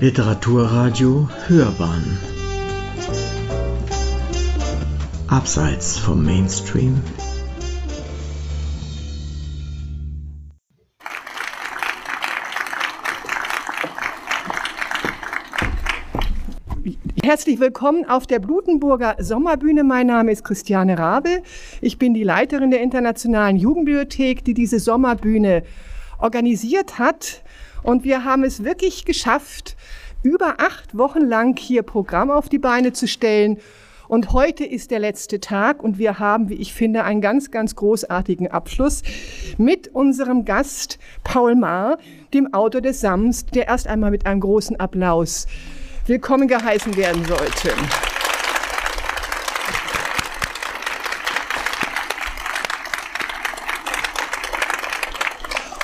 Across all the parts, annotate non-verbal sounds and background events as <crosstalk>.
Literaturradio Hörbahn Abseits vom Mainstream Herzlich willkommen auf der Blutenburger Sommerbühne. Mein Name ist Christiane Rabe. Ich bin die Leiterin der Internationalen Jugendbibliothek, die diese Sommerbühne organisiert hat. Und wir haben es wirklich geschafft, über acht Wochen lang hier Programm auf die Beine zu stellen. Und heute ist der letzte Tag und wir haben, wie ich finde, einen ganz, ganz großartigen Abschluss mit unserem Gast Paul Maar, dem Autor des Sams, der erst einmal mit einem großen Applaus willkommen geheißen werden sollte.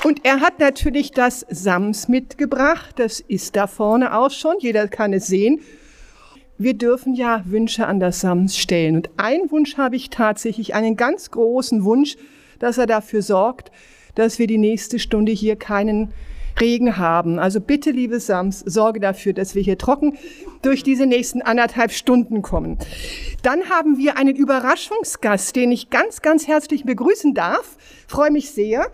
Und er hat natürlich das Sams mitgebracht. Das ist da vorne auch schon. Jeder kann es sehen. Wir dürfen ja Wünsche an das Sams stellen. Und einen Wunsch habe ich tatsächlich, einen ganz großen Wunsch, dass er dafür sorgt, dass wir die nächste Stunde hier keinen Regen haben. Also bitte, liebe Sams, sorge dafür, dass wir hier trocken durch diese nächsten anderthalb Stunden kommen. Dann haben wir einen Überraschungsgast, den ich ganz, ganz herzlich begrüßen darf. Freue mich sehr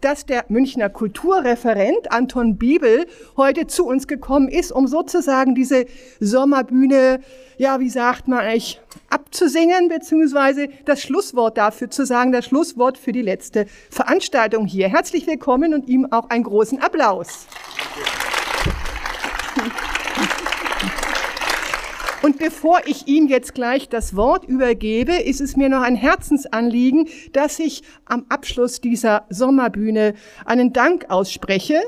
dass der Münchner Kulturreferent Anton Biebel heute zu uns gekommen ist, um sozusagen diese Sommerbühne, ja, wie sagt man eigentlich, abzusingen, beziehungsweise das Schlusswort dafür zu sagen, das Schlusswort für die letzte Veranstaltung hier. Herzlich willkommen und ihm auch einen großen Applaus. Und bevor ich Ihnen jetzt gleich das Wort übergebe, ist es mir noch ein Herzensanliegen, dass ich am Abschluss dieser Sommerbühne einen Dank ausspreche.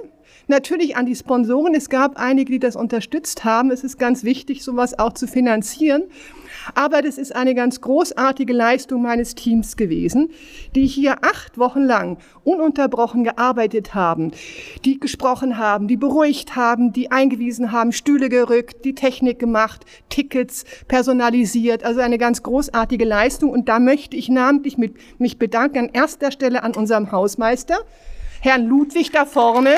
Natürlich an die Sponsoren. Es gab einige, die das unterstützt haben. Es ist ganz wichtig, sowas auch zu finanzieren. Aber das ist eine ganz großartige Leistung meines Teams gewesen, die hier acht Wochen lang ununterbrochen gearbeitet haben, die gesprochen haben, die beruhigt haben, die eingewiesen haben, Stühle gerückt, die Technik gemacht, Tickets personalisiert. Also eine ganz großartige Leistung. Und da möchte ich namentlich mit, mich bedanken an erster Stelle an unserem Hausmeister, Herrn Ludwig da vorne.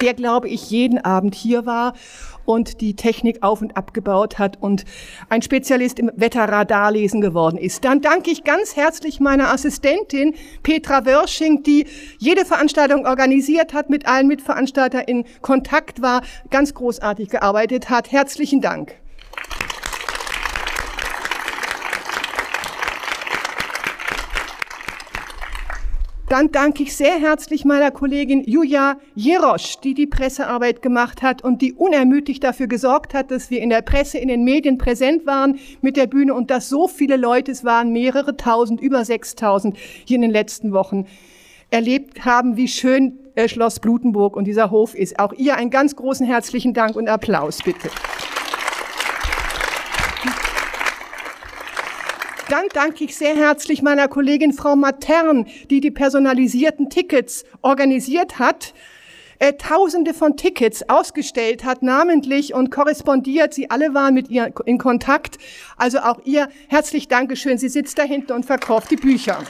der, glaube ich, jeden Abend hier war und die Technik auf und abgebaut hat und ein Spezialist im Wetterradarlesen geworden ist. Dann danke ich ganz herzlich meiner Assistentin Petra Wörsching, die jede Veranstaltung organisiert hat, mit allen Mitveranstaltern in Kontakt war, ganz großartig gearbeitet hat. Herzlichen Dank. Dann danke ich sehr herzlich meiner Kollegin Julia Jerosch, die die Pressearbeit gemacht hat und die unermüdlich dafür gesorgt hat, dass wir in der Presse, in den Medien präsent waren mit der Bühne und dass so viele Leute, es waren mehrere tausend, über sechstausend hier in den letzten Wochen erlebt haben, wie schön äh, Schloss Blutenburg und dieser Hof ist. Auch ihr einen ganz großen herzlichen Dank und Applaus, bitte. Dann danke ich sehr herzlich meiner Kollegin Frau Matern, die die personalisierten Tickets organisiert hat. Äh, Tausende von Tickets ausgestellt hat, namentlich und korrespondiert. Sie alle waren mit ihr in Kontakt. Also auch ihr herzlich Dankeschön. Sie sitzt da hinten und verkauft die Bücher.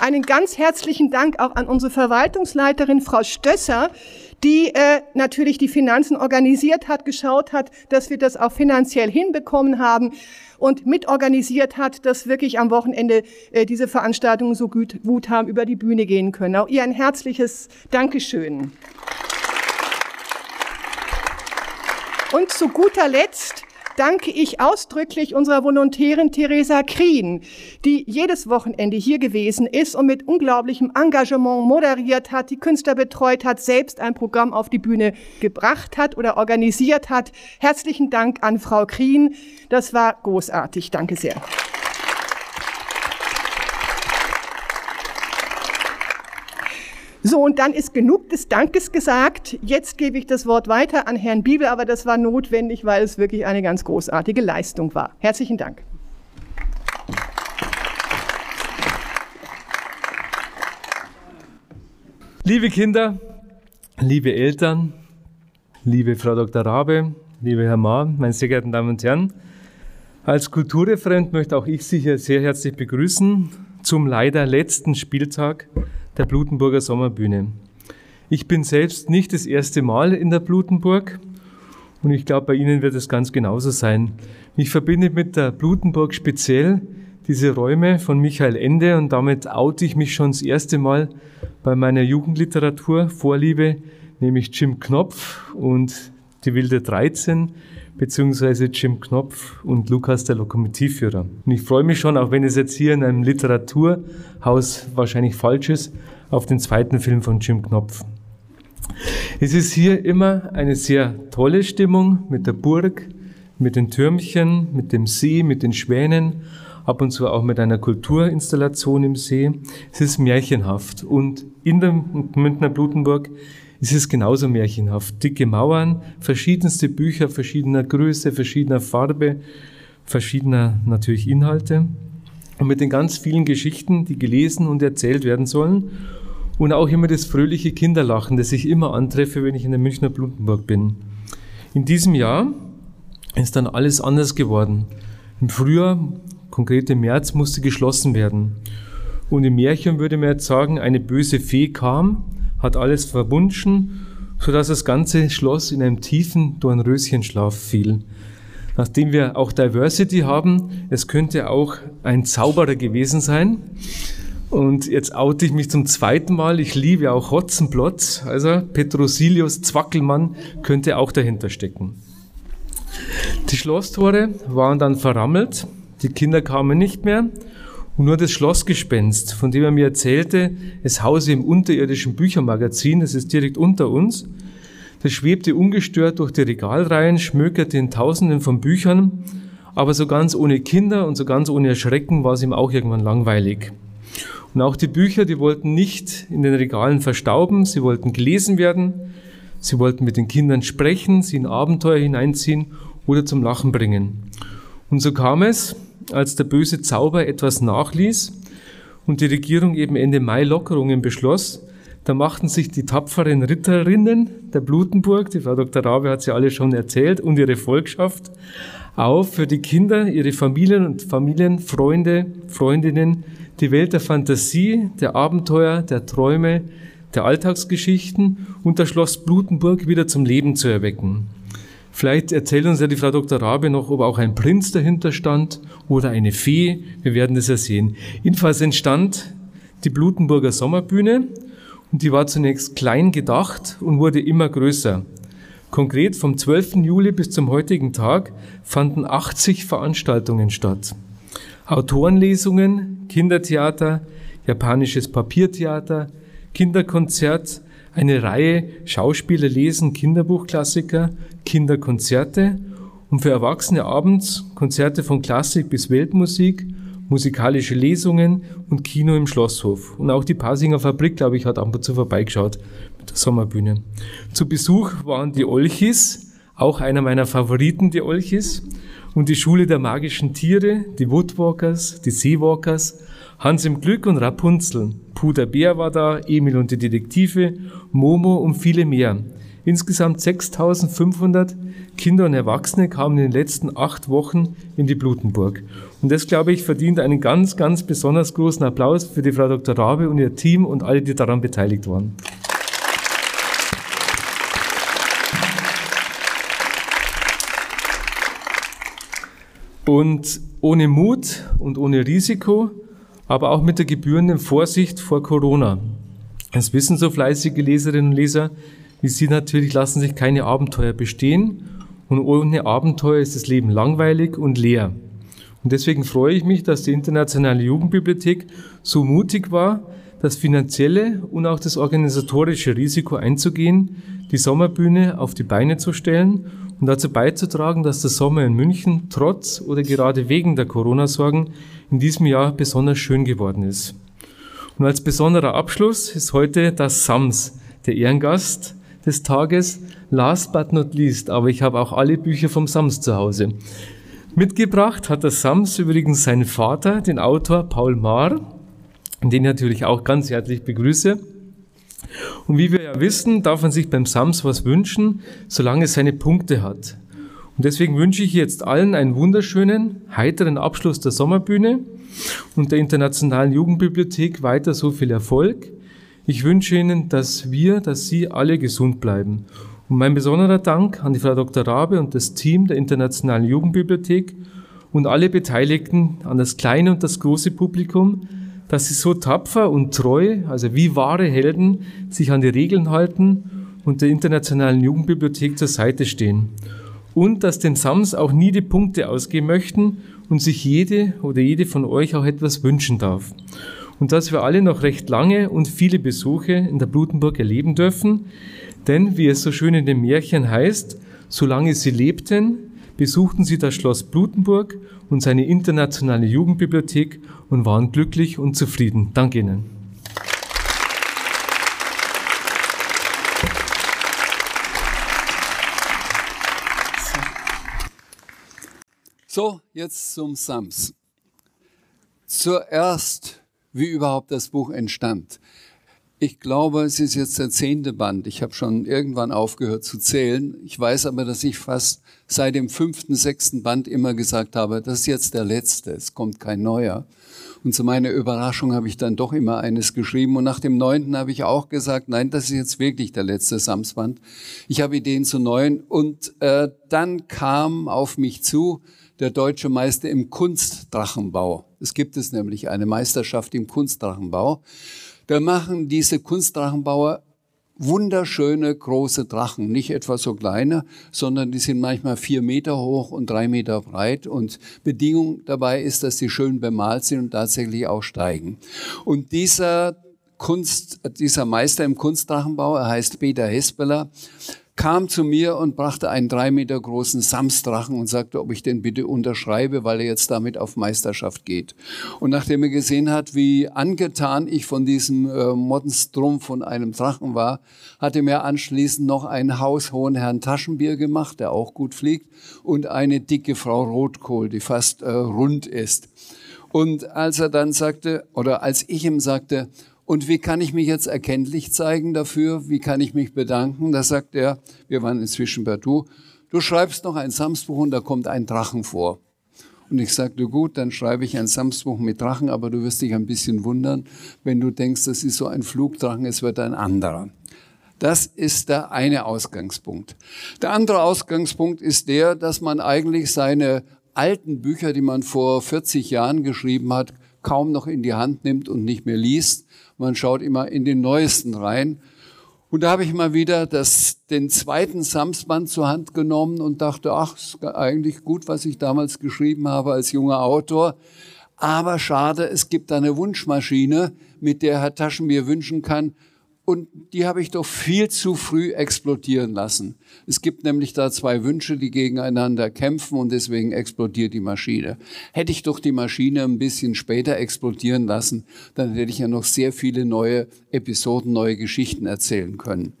Einen ganz herzlichen Dank auch an unsere Verwaltungsleiterin Frau Stösser, die äh, natürlich die Finanzen organisiert hat, geschaut hat, dass wir das auch finanziell hinbekommen haben und mitorganisiert hat, dass wirklich am Wochenende äh, diese Veranstaltungen so gut, gut haben über die Bühne gehen können. Auch ihr ein herzliches Dankeschön. Und zu guter Letzt danke ich ausdrücklich unserer Volontärin Theresa Krien, die jedes Wochenende hier gewesen ist und mit unglaublichem Engagement moderiert hat, die Künstler betreut hat, selbst ein Programm auf die Bühne gebracht hat oder organisiert hat. Herzlichen Dank an Frau Krien. Das war großartig. Danke sehr. So, und dann ist genug des Dankes gesagt. Jetzt gebe ich das Wort weiter an Herrn Bibel, aber das war notwendig, weil es wirklich eine ganz großartige Leistung war. Herzlichen Dank. Liebe Kinder, liebe Eltern, liebe Frau Dr. Rabe, liebe Herr Ma, meine sehr geehrten Damen und Herren, Als Kulturreferent möchte auch ich Sie hier sehr herzlich begrüßen zum leider letzten Spieltag der Blutenburger Sommerbühne. Ich bin selbst nicht das erste Mal in der Blutenburg und ich glaube, bei Ihnen wird es ganz genauso sein. Mich verbindet mit der Blutenburg speziell diese Räume von Michael Ende und damit oute ich mich schon das erste Mal bei meiner Jugendliteratur Vorliebe, nämlich Jim Knopf und die Wilde 13 beziehungsweise Jim Knopf und Lukas der Lokomotivführer. Und ich freue mich schon, auch wenn es jetzt hier in einem Literaturhaus wahrscheinlich falsch ist, auf den zweiten Film von Jim Knopf. Es ist hier immer eine sehr tolle Stimmung mit der Burg, mit den Türmchen, mit dem See, mit den Schwänen, ab und zu auch mit einer Kulturinstallation im See. Es ist märchenhaft und in der Münchner Blutenburg ist es genauso märchenhaft. Dicke Mauern, verschiedenste Bücher verschiedener Größe, verschiedener Farbe, verschiedener natürlich Inhalte und mit den ganz vielen Geschichten, die gelesen und erzählt werden sollen und auch immer das fröhliche Kinderlachen, das ich immer antreffe, wenn ich in der Münchner Blutenburg bin. In diesem Jahr ist dann alles anders geworden. Im Frühjahr, konkret im März, musste geschlossen werden. Und im Märchen würde man jetzt sagen, eine böse Fee kam, hat alles verwunschen, sodass das ganze Schloss in einem tiefen Dornröschenschlaf fiel. Nachdem wir auch Diversity haben, es könnte auch ein Zauberer gewesen sein. Und jetzt oute ich mich zum zweiten Mal. Ich liebe auch Hotzenplotz. Also Petrosilius Zwackelmann könnte auch dahinter stecken. Die Schlosstore waren dann verrammelt. Die Kinder kamen nicht mehr. Und nur das Schlossgespenst, von dem er mir erzählte, es hause im unterirdischen Büchermagazin, das ist direkt unter uns, das schwebte ungestört durch die Regalreihen, schmökerte in Tausenden von Büchern, aber so ganz ohne Kinder und so ganz ohne Erschrecken war es ihm auch irgendwann langweilig. Und auch die Bücher, die wollten nicht in den Regalen verstauben, sie wollten gelesen werden, sie wollten mit den Kindern sprechen, sie in Abenteuer hineinziehen oder zum Lachen bringen. Und so kam es, als der böse Zauber etwas nachließ und die Regierung eben Ende Mai Lockerungen beschloss, da machten sich die tapferen Ritterinnen der Blutenburg, die Frau Dr. Rabe hat sie alle schon erzählt, und ihre Volkschaft auf, für die Kinder, ihre Familien und Familienfreunde, Freundinnen, die Welt der Fantasie, der Abenteuer, der Träume, der Alltagsgeschichten und das Schloss Blutenburg wieder zum Leben zu erwecken. Vielleicht erzählt uns ja die Frau Dr. Rabe noch, ob auch ein Prinz dahinter stand oder eine Fee. Wir werden das ja sehen. Jedenfalls entstand die Blutenburger Sommerbühne und die war zunächst klein gedacht und wurde immer größer. Konkret vom 12. Juli bis zum heutigen Tag fanden 80 Veranstaltungen statt. Autorenlesungen, Kindertheater, japanisches Papiertheater, Kinderkonzert, eine Reihe Schauspieler lesen Kinderbuchklassiker, Kinderkonzerte und für Erwachsene abends Konzerte von Klassik bis Weltmusik, musikalische Lesungen und Kino im Schlosshof. Und auch die Pasinger Fabrik, glaube ich, hat ab und zu vorbeigeschaut mit der Sommerbühne. Zu Besuch waren die Olchis, auch einer meiner Favoriten, die Olchis, und die Schule der magischen Tiere, die Woodwalkers, die Seawalkers, Hans im Glück und Rapunzel. Puder Bär war da, Emil und die Detektive, Momo und viele mehr. Insgesamt 6500 Kinder und Erwachsene kamen in den letzten acht Wochen in die Blutenburg. Und das, glaube ich, verdient einen ganz, ganz besonders großen Applaus für die Frau Dr. Rabe und ihr Team und alle, die daran beteiligt waren. Und ohne Mut und ohne Risiko, aber auch mit der gebührenden Vorsicht vor Corona. Es wissen so fleißige Leserinnen und Leser, wie Sie natürlich lassen sich keine Abenteuer bestehen und ohne Abenteuer ist das Leben langweilig und leer. Und deswegen freue ich mich, dass die Internationale Jugendbibliothek so mutig war, das finanzielle und auch das organisatorische Risiko einzugehen, die Sommerbühne auf die Beine zu stellen und dazu beizutragen, dass der Sommer in München trotz oder gerade wegen der Corona-Sorgen in diesem Jahr besonders schön geworden ist. Und als besonderer Abschluss ist heute das SAMS, der Ehrengast des Tages, last but not least, aber ich habe auch alle Bücher vom SAMS zu Hause. Mitgebracht hat das SAMS übrigens seinen Vater, den Autor Paul Maar, den ich natürlich auch ganz herzlich begrüße. Und wie wir ja wissen, darf man sich beim Sams was wünschen, solange es seine Punkte hat. Und deswegen wünsche ich jetzt allen einen wunderschönen, heiteren Abschluss der Sommerbühne und der Internationalen Jugendbibliothek weiter so viel Erfolg. Ich wünsche Ihnen, dass wir, dass Sie alle gesund bleiben. Und mein besonderer Dank an die Frau Dr. Rabe und das Team der Internationalen Jugendbibliothek und alle Beteiligten, an das kleine und das große Publikum, dass sie so tapfer und treu, also wie wahre Helden, sich an die Regeln halten und der Internationalen Jugendbibliothek zur Seite stehen. Und dass dem SAMS auch nie die Punkte ausgehen möchten und sich jede oder jede von euch auch etwas wünschen darf und dass wir alle noch recht lange und viele Besuche in der Blutenburg erleben dürfen. Denn, wie es so schön in dem Märchen heißt, solange sie lebten, besuchten sie das Schloss Blutenburg und seine internationale Jugendbibliothek und waren glücklich und zufrieden. Danke Ihnen. So, jetzt zum Sams. Zuerst wie überhaupt das Buch entstand. Ich glaube, es ist jetzt der zehnte Band. Ich habe schon irgendwann aufgehört zu zählen. Ich weiß aber, dass ich fast seit dem fünften, sechsten Band immer gesagt habe, das ist jetzt der letzte, es kommt kein neuer. Und zu meiner Überraschung habe ich dann doch immer eines geschrieben. Und nach dem neunten habe ich auch gesagt, nein, das ist jetzt wirklich der letzte Samsband. Ich habe Ideen zu neuen. Und äh, dann kam auf mich zu, der deutsche Meister im Kunstdrachenbau. Es gibt es nämlich eine Meisterschaft im Kunstdrachenbau. Da machen diese Kunstdrachenbauer wunderschöne große Drachen, nicht etwa so kleine, sondern die sind manchmal vier Meter hoch und drei Meter breit. Und Bedingung dabei ist, dass sie schön bemalt sind und tatsächlich auch steigen. Und dieser Kunst, dieser Meister im Kunstdrachenbau, er heißt Peter Hespeler, kam zu mir und brachte einen drei Meter großen Samsdrachen und sagte, ob ich den bitte unterschreibe, weil er jetzt damit auf Meisterschaft geht. Und nachdem er gesehen hat, wie angetan ich von diesem äh, Monstrum von einem Drachen war, hat er mir anschließend noch einen haushohen Herrn Taschenbier gemacht, der auch gut fliegt, und eine dicke Frau Rotkohl, die fast äh, rund ist. Und als er dann sagte, oder als ich ihm sagte, und wie kann ich mich jetzt erkenntlich zeigen dafür? Wie kann ich mich bedanken? Da sagt er, wir waren inzwischen per Du, du schreibst noch ein Samsbuch und da kommt ein Drachen vor. Und ich sagte, gut, dann schreibe ich ein Samsbuch mit Drachen, aber du wirst dich ein bisschen wundern, wenn du denkst, das ist so ein Flugdrachen, es wird ein anderer. Das ist der eine Ausgangspunkt. Der andere Ausgangspunkt ist der, dass man eigentlich seine alten Bücher, die man vor 40 Jahren geschrieben hat, kaum noch in die Hand nimmt und nicht mehr liest, man schaut immer in den neuesten rein. Und da habe ich mal wieder das, den zweiten Samsband zur Hand genommen und dachte, ach, ist eigentlich gut, was ich damals geschrieben habe als junger Autor. Aber schade, es gibt eine Wunschmaschine, mit der Herr Taschen mir wünschen kann, und die habe ich doch viel zu früh explodieren lassen. Es gibt nämlich da zwei Wünsche, die gegeneinander kämpfen und deswegen explodiert die Maschine. Hätte ich doch die Maschine ein bisschen später explodieren lassen, dann hätte ich ja noch sehr viele neue Episoden, neue Geschichten erzählen können.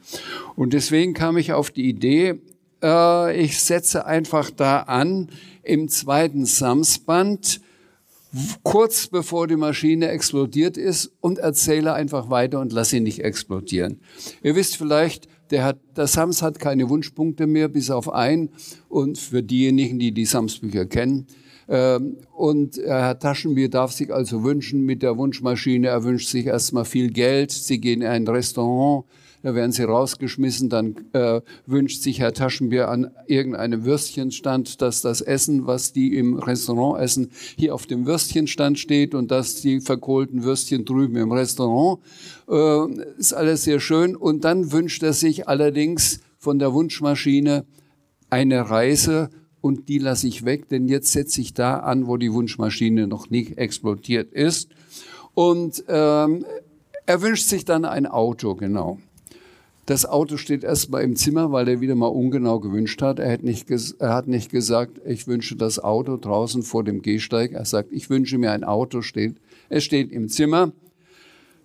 Und deswegen kam ich auf die Idee, äh, ich setze einfach da an im zweiten Samsband, kurz bevor die Maschine explodiert ist und erzähle einfach weiter und lass sie nicht explodieren. Ihr wisst vielleicht, der, hat, der Sams hat keine Wunschpunkte mehr, bis auf ein. Und für diejenigen, die die Sams-Bücher kennen, ähm, und Herr Taschenbier darf sich also wünschen mit der Wunschmaschine, er wünscht sich erstmal viel Geld, Sie gehen in ein Restaurant, da werden sie rausgeschmissen, dann äh, wünscht sich Herr Taschenbier an irgendeinem Würstchenstand, dass das Essen, was die im Restaurant essen, hier auf dem Würstchenstand steht und dass die verkohlten Würstchen drüben im Restaurant. Äh, ist alles sehr schön. Und dann wünscht er sich allerdings von der Wunschmaschine eine Reise und die lasse ich weg, denn jetzt setze ich da an, wo die Wunschmaschine noch nicht explodiert ist. Und ähm, er wünscht sich dann ein Auto, genau. Das Auto steht erstmal im Zimmer, weil er wieder mal ungenau gewünscht hat. Er hat, nicht er hat nicht gesagt, ich wünsche das Auto draußen vor dem Gehsteig. Er sagt, ich wünsche mir ein Auto, steht, es steht im Zimmer.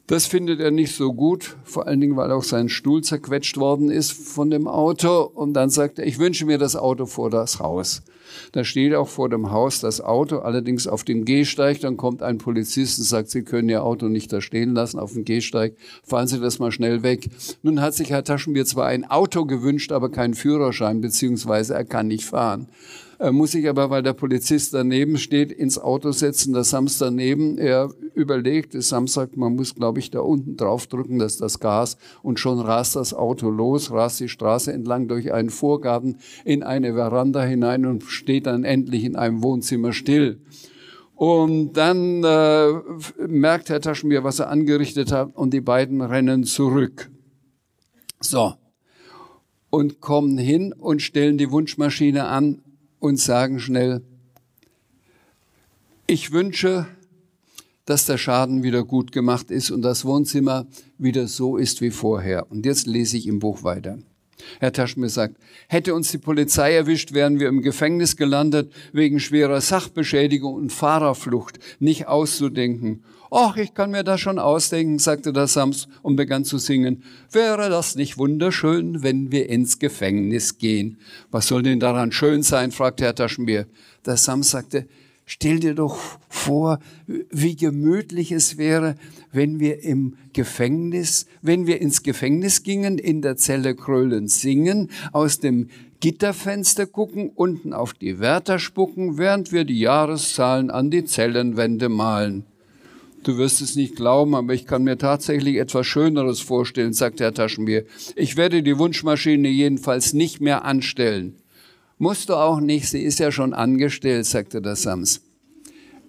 Das findet er nicht so gut, vor allen Dingen, weil auch sein Stuhl zerquetscht worden ist von dem Auto. Und dann sagt er, ich wünsche mir das Auto vor das Haus. Da steht auch vor dem Haus das Auto, allerdings auf dem Gehsteig. Dann kommt ein Polizist und sagt, Sie können Ihr Auto nicht da stehen lassen auf dem Gehsteig. Fahren Sie das mal schnell weg. Nun hat sich Herr Taschenbier zwar ein Auto gewünscht, aber keinen Führerschein, beziehungsweise er kann nicht fahren. Er muss sich aber, weil der Polizist daneben steht, ins Auto setzen, der Sams daneben. Er überlegt, der Sams sagt, man muss, glaube ich, da unten draufdrücken, dass das Gas und schon rast das Auto los, rast die Straße entlang durch einen Vorgarten in eine Veranda hinein und steht dann endlich in einem Wohnzimmer still. Und dann äh, merkt Herr Taschenbier, was er angerichtet hat, und die beiden rennen zurück. So. Und kommen hin und stellen die Wunschmaschine an und sagen schnell, ich wünsche, dass der Schaden wieder gut gemacht ist und das Wohnzimmer wieder so ist wie vorher. Und jetzt lese ich im Buch weiter. Herr Taschmir sagt, hätte uns die Polizei erwischt, wären wir im Gefängnis gelandet wegen schwerer Sachbeschädigung und Fahrerflucht. Nicht auszudenken. Ach, ich kann mir das schon ausdenken, sagte der Sams und begann zu singen. Wäre das nicht wunderschön, wenn wir ins Gefängnis gehen? Was soll denn daran schön sein? fragte Herr Taschenbier. Der Sams sagte, stell dir doch vor, wie gemütlich es wäre, wenn wir im Gefängnis, wenn wir ins Gefängnis gingen, in der Zelle krölen singen, aus dem Gitterfenster gucken, unten auf die Wärter spucken, während wir die Jahreszahlen an die Zellenwände malen. Du wirst es nicht glauben, aber ich kann mir tatsächlich etwas Schöneres vorstellen, sagte Herr Taschenbier. Ich werde die Wunschmaschine jedenfalls nicht mehr anstellen. Musst du auch nicht, sie ist ja schon angestellt, sagte der Sams.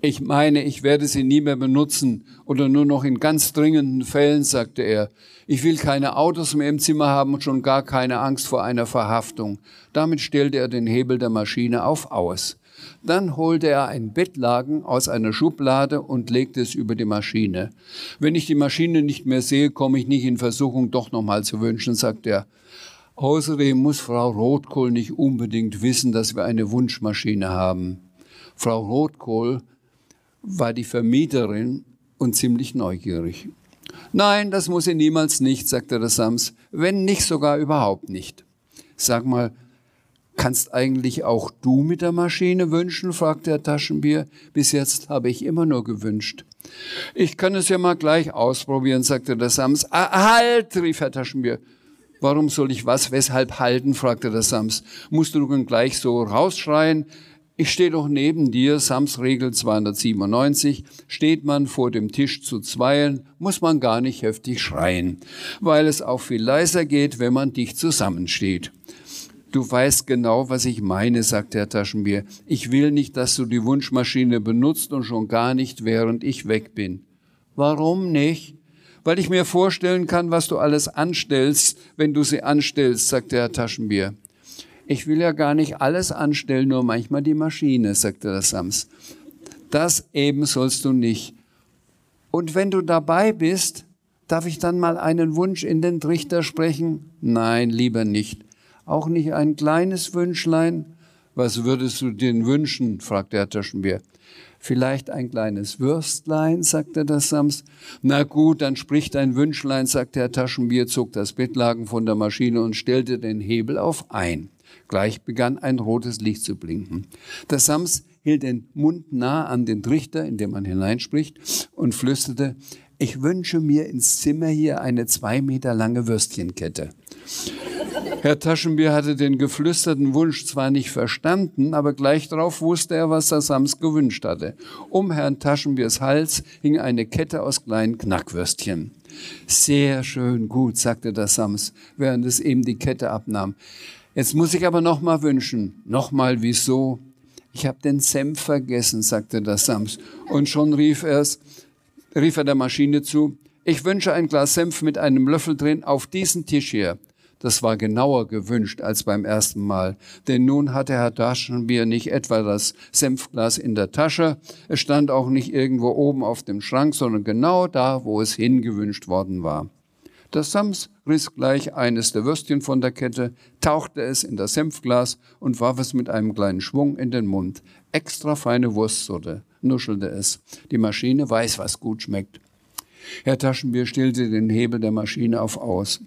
Ich meine, ich werde sie nie mehr benutzen oder nur noch in ganz dringenden Fällen, sagte er. Ich will keine Autos mehr im Zimmer haben und schon gar keine Angst vor einer Verhaftung. Damit stellte er den Hebel der Maschine auf aus. Dann holte er ein Bettlaken aus einer Schublade und legte es über die Maschine. Wenn ich die Maschine nicht mehr sehe, komme ich nicht in Versuchung, doch nochmal zu wünschen, sagt er. Außerdem muss Frau Rotkohl nicht unbedingt wissen, dass wir eine Wunschmaschine haben. Frau Rotkohl war die Vermieterin und ziemlich neugierig. Nein, das muss sie niemals nicht, sagte der Sams, wenn nicht sogar überhaupt nicht. Sag mal, Kannst eigentlich auch du mit der Maschine wünschen? fragte Herr Taschenbier. Bis jetzt habe ich immer nur gewünscht. Ich kann es ja mal gleich ausprobieren, sagte der Sams. Ah, halt, rief Herr Taschenbier. Warum soll ich was, weshalb halten? fragte der Sams. Musst du nun gleich so rausschreien? Ich stehe doch neben dir, Sams Regel 297, steht man vor dem Tisch zu zweien, muss man gar nicht heftig schreien, weil es auch viel leiser geht, wenn man dicht zusammensteht. Du weißt genau, was ich meine, sagte Herr Taschenbier. Ich will nicht, dass du die Wunschmaschine benutzt und schon gar nicht, während ich weg bin. Warum nicht? Weil ich mir vorstellen kann, was du alles anstellst, wenn du sie anstellst, sagte Herr Taschenbier. Ich will ja gar nicht alles anstellen, nur manchmal die Maschine, sagte der Sams. Das eben sollst du nicht. Und wenn du dabei bist, darf ich dann mal einen Wunsch in den Trichter sprechen? Nein, lieber nicht. Auch nicht ein kleines Wünschlein? Was würdest du denn wünschen? fragte Herr Taschenbier. Vielleicht ein kleines Würstlein, sagte der Sams. Na gut, dann spricht ein Wünschlein, sagte Herr Taschenbier, zog das Bettlaken von der Maschine und stellte den Hebel auf ein. Gleich begann ein rotes Licht zu blinken. Der Sams hielt den Mund nah an den Trichter, in den man hineinspricht, und flüsterte, ich wünsche mir ins Zimmer hier eine zwei Meter lange Würstchenkette. Herr Taschenbier hatte den geflüsterten Wunsch zwar nicht verstanden, aber gleich darauf wusste er, was der Sams gewünscht hatte. Um Herrn Taschenbiers Hals hing eine Kette aus kleinen Knackwürstchen. Sehr schön, gut, sagte der Sams, während es eben die Kette abnahm. Jetzt muss ich aber noch mal wünschen. Noch mal, wieso? Ich habe den Senf vergessen, sagte der Sams. Und schon rief, er's, rief er der Maschine zu, ich wünsche ein Glas Senf mit einem Löffel drin auf diesen Tisch hier. Das war genauer gewünscht als beim ersten Mal, denn nun hatte Herr Taschenbier nicht etwa das Senfglas in der Tasche, es stand auch nicht irgendwo oben auf dem Schrank, sondern genau da, wo es hingewünscht worden war. Der Sams riss gleich eines der Würstchen von der Kette, tauchte es in das Senfglas und warf es mit einem kleinen Schwung in den Mund. Extra feine Wurstsorte, nuschelte es. Die Maschine weiß, was gut schmeckt. Herr Taschenbier stellte den Hebel der Maschine auf Aus.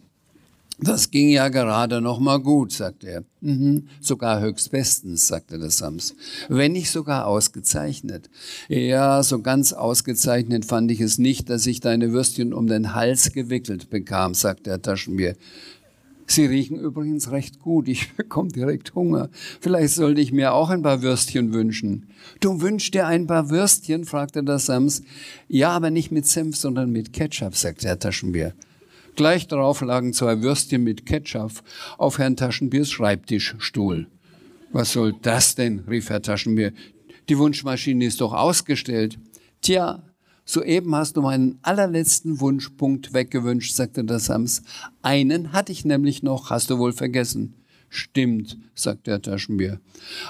Das ging ja gerade noch mal gut, sagte er. Mhm, sogar höchstbestens, sagte der Sams. Wenn nicht sogar ausgezeichnet. Ja, so ganz ausgezeichnet fand ich es nicht, dass ich deine Würstchen um den Hals gewickelt bekam, sagte Herr Taschenbier. Sie riechen übrigens recht gut. Ich <laughs> bekomme direkt Hunger. Vielleicht sollte ich mir auch ein paar Würstchen wünschen. Du wünschst dir ein paar Würstchen? fragte der Sams. Ja, aber nicht mit Senf, sondern mit Ketchup, sagte Herr Taschenbier. Gleich darauf lagen zwei Würstchen mit Ketchup auf Herrn Taschenbiers Schreibtischstuhl. Was soll das denn? rief Herr Taschenbier. Die Wunschmaschine ist doch ausgestellt. Tja, soeben hast du meinen allerletzten Wunschpunkt weggewünscht, sagte der Sams. Einen hatte ich nämlich noch, hast du wohl vergessen. Stimmt, sagt der Taschenbier.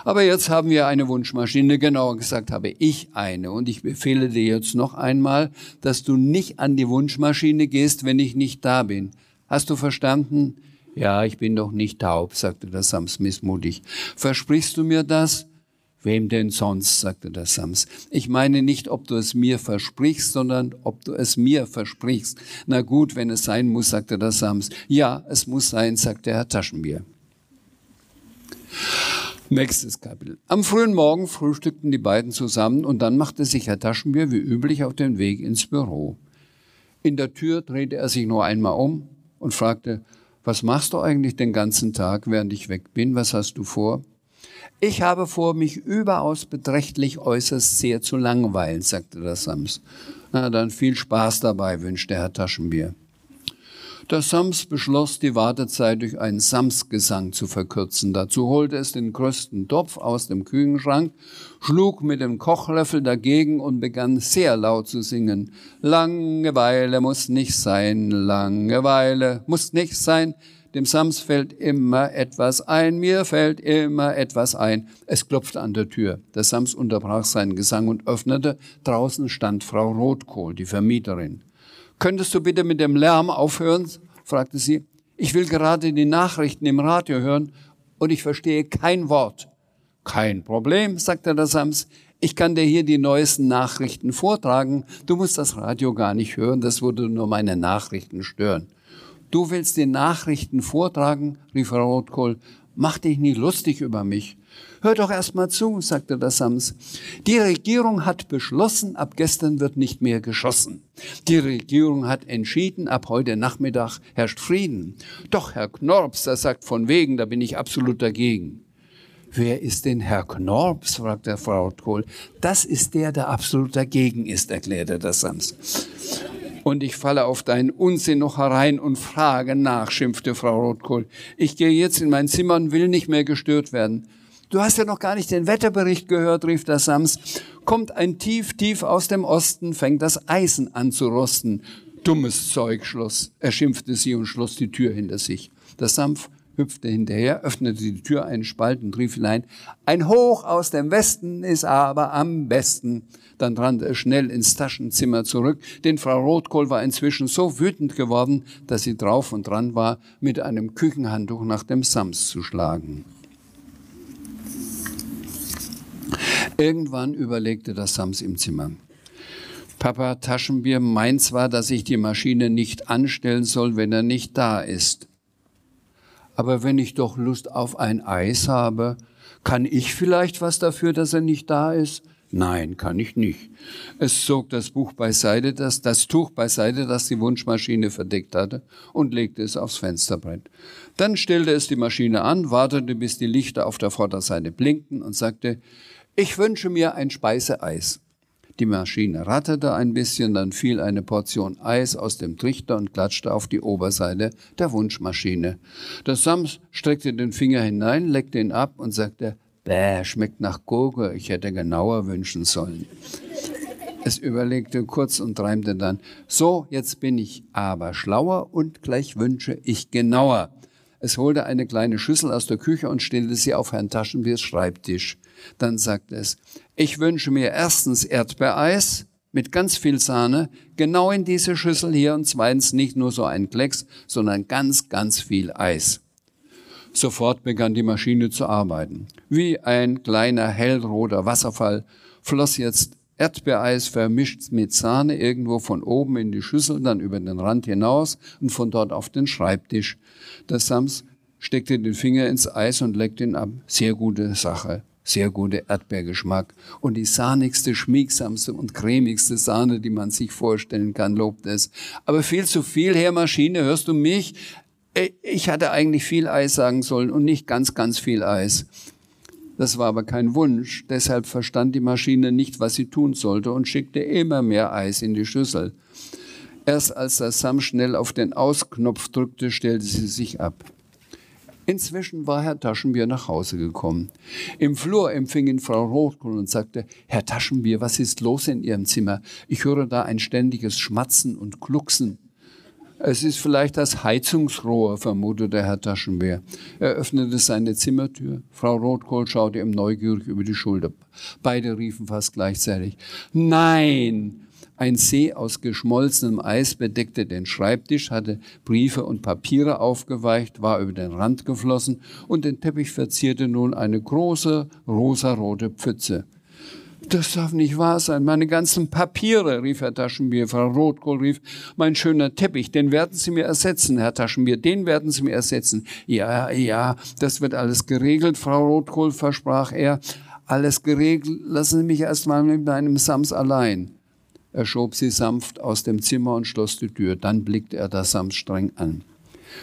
Aber jetzt haben wir eine Wunschmaschine, genauer gesagt habe ich eine. Und ich befehle dir jetzt noch einmal, dass du nicht an die Wunschmaschine gehst, wenn ich nicht da bin. Hast du verstanden? Ja, ich bin doch nicht taub, sagte der Sams missmutig. Versprichst du mir das? Wem denn sonst, sagte der Sams. Ich meine nicht, ob du es mir versprichst, sondern ob du es mir versprichst. Na gut, wenn es sein muss, sagte der Sams. Ja, es muss sein, sagte Herr Taschenbier. Nächstes Kapitel. Am frühen Morgen frühstückten die beiden zusammen und dann machte sich Herr Taschenbier wie üblich auf den Weg ins Büro. In der Tür drehte er sich nur einmal um und fragte, was machst du eigentlich den ganzen Tag, während ich weg bin? Was hast du vor? Ich habe vor, mich überaus beträchtlich äußerst sehr zu langweilen, sagte der Sams. Na, dann viel Spaß dabei, wünschte Herr Taschenbier. Der Sams beschloss, die Wartezeit durch einen Samsgesang zu verkürzen. Dazu holte es den größten Topf aus dem Küchenschrank, schlug mit dem Kochlöffel dagegen und begann sehr laut zu singen. Langeweile muss nicht sein, Langeweile muss nicht sein. Dem Sams fällt immer etwas ein, mir fällt immer etwas ein. Es klopfte an der Tür. Der Sams unterbrach seinen Gesang und öffnete. Draußen stand Frau Rotkohl, die Vermieterin. Könntest du bitte mit dem Lärm aufhören? fragte sie. Ich will gerade die Nachrichten im Radio hören und ich verstehe kein Wort. Kein Problem, sagte der Sams. Ich kann dir hier die neuesten Nachrichten vortragen. Du musst das Radio gar nicht hören, das würde nur meine Nachrichten stören. Du willst die Nachrichten vortragen, rief Frau Rotkohl. Mach dich nie lustig über mich. Hör doch erst mal zu, sagte der Sams. Die Regierung hat beschlossen, ab gestern wird nicht mehr geschossen. Die Regierung hat entschieden, ab heute Nachmittag herrscht Frieden. Doch Herr Knorps, der sagt von wegen, da bin ich absolut dagegen. Wer ist denn Herr Knorps? fragte Frau Kohl. Das ist der, der absolut dagegen ist, erklärte der Sams. Und ich falle auf deinen Unsinn noch herein und frage nach, schimpfte Frau Rotkohl. Ich gehe jetzt in mein Zimmer und will nicht mehr gestört werden. Du hast ja noch gar nicht den Wetterbericht gehört, rief der Sams. Kommt ein Tief, tief aus dem Osten, fängt das Eisen an zu rosten. Dummes Zeug, schloss, er schimpfte sie und schloss die Tür hinter sich. Der Sams hüpfte hinterher, öffnete die Tür einen Spalt und rief hinein, ein Hoch aus dem Westen ist aber am besten. Dann rannte er schnell ins Taschenzimmer zurück, denn Frau Rotkohl war inzwischen so wütend geworden, dass sie drauf und dran war, mit einem Küchenhandtuch nach dem Sams zu schlagen. Irgendwann überlegte das Sams im Zimmer. Papa Taschenbier meint zwar, dass ich die Maschine nicht anstellen soll, wenn er nicht da ist. Aber wenn ich doch Lust auf ein Eis habe, kann ich vielleicht was dafür, dass er nicht da ist? Nein, kann ich nicht. Es zog das Buch beiseite, das, das Tuch beiseite, das die Wunschmaschine verdeckt hatte, und legte es aufs Fensterbrett. Dann stellte es die Maschine an, wartete, bis die Lichter auf der Vorderseite blinkten und sagte, ich wünsche mir ein Speiseeis. Die Maschine ratterte ein bisschen, dann fiel eine Portion Eis aus dem Trichter und klatschte auf die Oberseite der Wunschmaschine. Der Sams streckte den Finger hinein, leckte ihn ab und sagte, Bäh, schmeckt nach Gurke, ich hätte genauer wünschen sollen. Es überlegte kurz und träumte dann, so, jetzt bin ich aber schlauer und gleich wünsche ich genauer. Es holte eine kleine Schüssel aus der Küche und stellte sie auf Herrn Taschenbiers Schreibtisch. Dann sagte es, ich wünsche mir erstens Erdbeereis mit ganz viel Sahne, genau in diese Schüssel hier und zweitens nicht nur so ein Klecks, sondern ganz, ganz viel Eis. Sofort begann die Maschine zu arbeiten. Wie ein kleiner hellroter Wasserfall floss jetzt Erdbeereis vermischt mit Sahne irgendwo von oben in die Schüssel, dann über den Rand hinaus und von dort auf den Schreibtisch. Der Sams steckte den Finger ins Eis und leckte ihn ab. Sehr gute Sache. Sehr gute Erdbeergeschmack. Und die sahnigste, schmiegsamste und cremigste Sahne, die man sich vorstellen kann, lobt es. Aber viel zu viel, Herr Maschine, hörst du mich? Äh, ich hatte eigentlich viel Eis sagen sollen und nicht ganz, ganz viel Eis. Das war aber kein Wunsch, deshalb verstand die Maschine nicht, was sie tun sollte und schickte immer mehr Eis in die Schüssel. Erst als der Sam schnell auf den Ausknopf drückte, stellte sie sich ab. Inzwischen war Herr Taschenbier nach Hause gekommen. Im Flur empfing ihn Frau Rotkohl und sagte, Herr Taschenbier, was ist los in Ihrem Zimmer? Ich höre da ein ständiges Schmatzen und Glucksen. Es ist vielleicht das Heizungsrohr, vermutete Herr Taschenbär. Er öffnete seine Zimmertür. Frau Rotkohl schaute ihm neugierig über die Schulter. Beide riefen fast gleichzeitig. Nein! Ein See aus geschmolzenem Eis bedeckte den Schreibtisch, hatte Briefe und Papiere aufgeweicht, war über den Rand geflossen und den Teppich verzierte nun eine große rosarote Pfütze. Das darf nicht wahr sein. Meine ganzen Papiere, rief Herr Taschenbier. Frau Rotkohl rief, mein schöner Teppich, den werden Sie mir ersetzen, Herr Taschenbier, den werden Sie mir ersetzen. Ja, ja, das wird alles geregelt, Frau Rotkohl, versprach er. Alles geregelt, lassen Sie mich erst mal mit meinem Sams allein. Er schob sie sanft aus dem Zimmer und schloss die Tür. Dann blickte er das Sams streng an.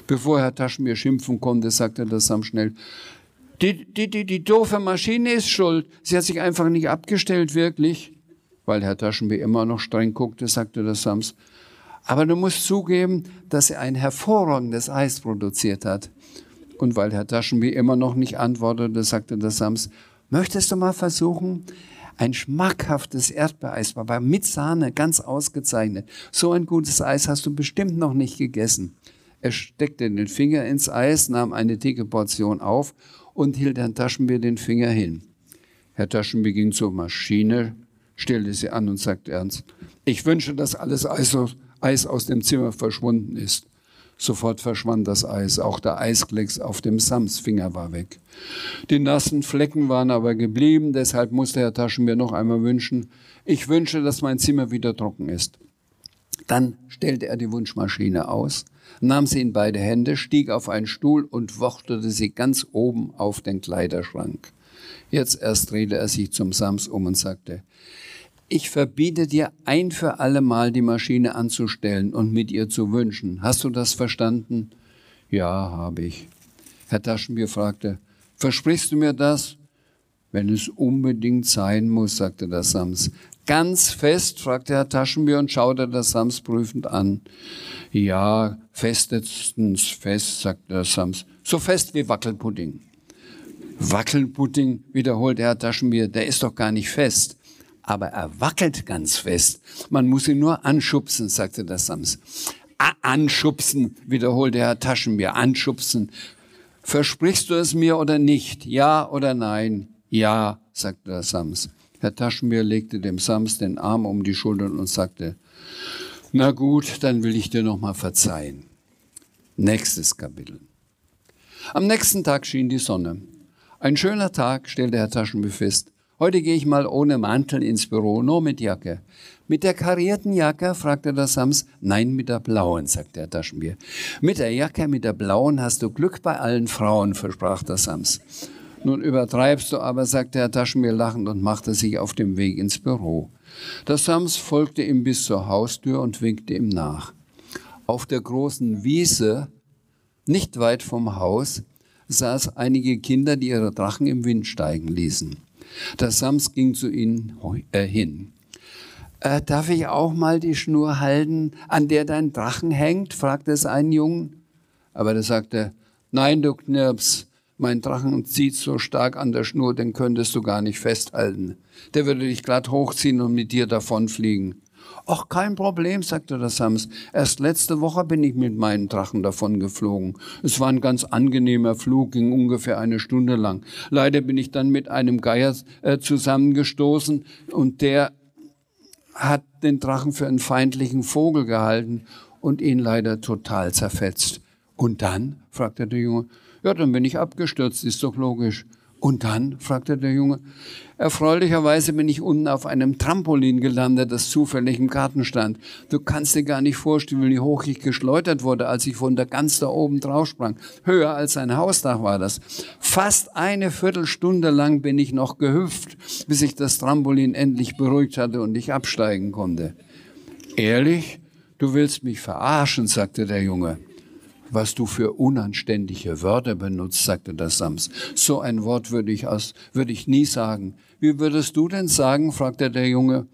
Bevor Herr Taschenbier schimpfen konnte, sagte der Sam schnell, die, die, die, die doofe Maschine ist schuld. Sie hat sich einfach nicht abgestellt, wirklich. Weil Herr Taschenbier immer noch streng guckte, sagte der Sams. Aber du musst zugeben, dass er ein hervorragendes Eis produziert hat. Und weil Herr Taschenbier immer noch nicht antwortete, sagte der Sams, möchtest du mal versuchen? Ein schmackhaftes Erdbeereis, aber mit Sahne, ganz ausgezeichnet. So ein gutes Eis hast du bestimmt noch nicht gegessen. Er steckte den Finger ins Eis, nahm eine dicke Portion auf und hielt Herrn Taschenbier den Finger hin. Herr Taschenbier ging zur Maschine, stellte sie an und sagte ernst, ich wünsche, dass alles Eis aus dem Zimmer verschwunden ist. Sofort verschwand das Eis, auch der Eisklecks auf dem Samsfinger war weg. Die nassen Flecken waren aber geblieben, deshalb musste Herr Taschenbier noch einmal wünschen, ich wünsche, dass mein Zimmer wieder trocken ist. Dann stellte er die Wunschmaschine aus, nahm sie in beide Hände, stieg auf einen Stuhl und wortete sie ganz oben auf den Kleiderschrank. Jetzt erst drehte er sich zum Sams um und sagte, ich verbiete dir ein für alle Mal die Maschine anzustellen und mit ihr zu wünschen. Hast du das verstanden? Ja, habe ich. Herr Taschenbier fragte, versprichst du mir das? Wenn es unbedingt sein muss, sagte der Sams. Ganz fest? fragte Herr Taschenbier und schaute das Sams prüfend an. Ja, festestens fest, sagte der Sams. So fest wie Wackelpudding. Wackelpudding, wiederholte Herr Taschenbier, der ist doch gar nicht fest. Aber er wackelt ganz fest. Man muss ihn nur anschubsen, sagte der Sams. anschubsen, wiederholte Herr Taschenbier, anschubsen. Versprichst du es mir oder nicht? Ja oder nein? Ja, sagte der Sams. Herr Taschenbier legte dem Sams den Arm um die Schultern und sagte, na gut, dann will ich dir noch mal verzeihen. Nächstes Kapitel. Am nächsten Tag schien die Sonne. Ein schöner Tag, stellte Herr Taschenbier fest. Heute gehe ich mal ohne Mantel ins Büro, nur mit Jacke. Mit der karierten Jacke? fragte der Sams. Nein, mit der blauen, sagte Herr Taschenbier. Mit der Jacke, mit der blauen hast du Glück bei allen Frauen, versprach der Sams. Nun übertreibst du aber, sagte Herr Taschenbier lachend und machte sich auf dem Weg ins Büro. Der Sams folgte ihm bis zur Haustür und winkte ihm nach. Auf der großen Wiese, nicht weit vom Haus, saß einige Kinder, die ihre Drachen im Wind steigen ließen. Der Sams ging zu ihnen äh, hin. Äh, darf ich auch mal die Schnur halten, an der dein Drachen hängt? fragte es einen Jungen. Aber der sagte, nein, du Knirps, mein Drachen zieht so stark an der Schnur, den könntest du gar nicht festhalten. Der würde dich glatt hochziehen und mit dir davonfliegen. Ach, kein Problem, sagte der Sams. Erst letzte Woche bin ich mit meinem Drachen davon geflogen. Es war ein ganz angenehmer Flug, ging ungefähr eine Stunde lang. Leider bin ich dann mit einem Geier äh, zusammengestoßen und der hat den Drachen für einen feindlichen Vogel gehalten und ihn leider total zerfetzt. Und dann? fragte der Junge. Ja, dann bin ich abgestürzt, ist doch logisch. Und dann? fragte der Junge. Erfreulicherweise bin ich unten auf einem Trampolin gelandet, das zufällig im Garten stand. Du kannst dir gar nicht vorstellen, wie hoch ich geschleudert wurde, als ich von der ganz da oben drauf sprang. Höher als ein Hausdach war das. Fast eine Viertelstunde lang bin ich noch gehüpft, bis ich das Trampolin endlich beruhigt hatte und ich absteigen konnte. Ehrlich? Du willst mich verarschen, sagte der Junge. Was du für unanständige Wörter benutzt, sagte der Sams. So ein Wort würde ich aus, würde ich nie sagen. Wie würdest du denn sagen? fragte der Junge.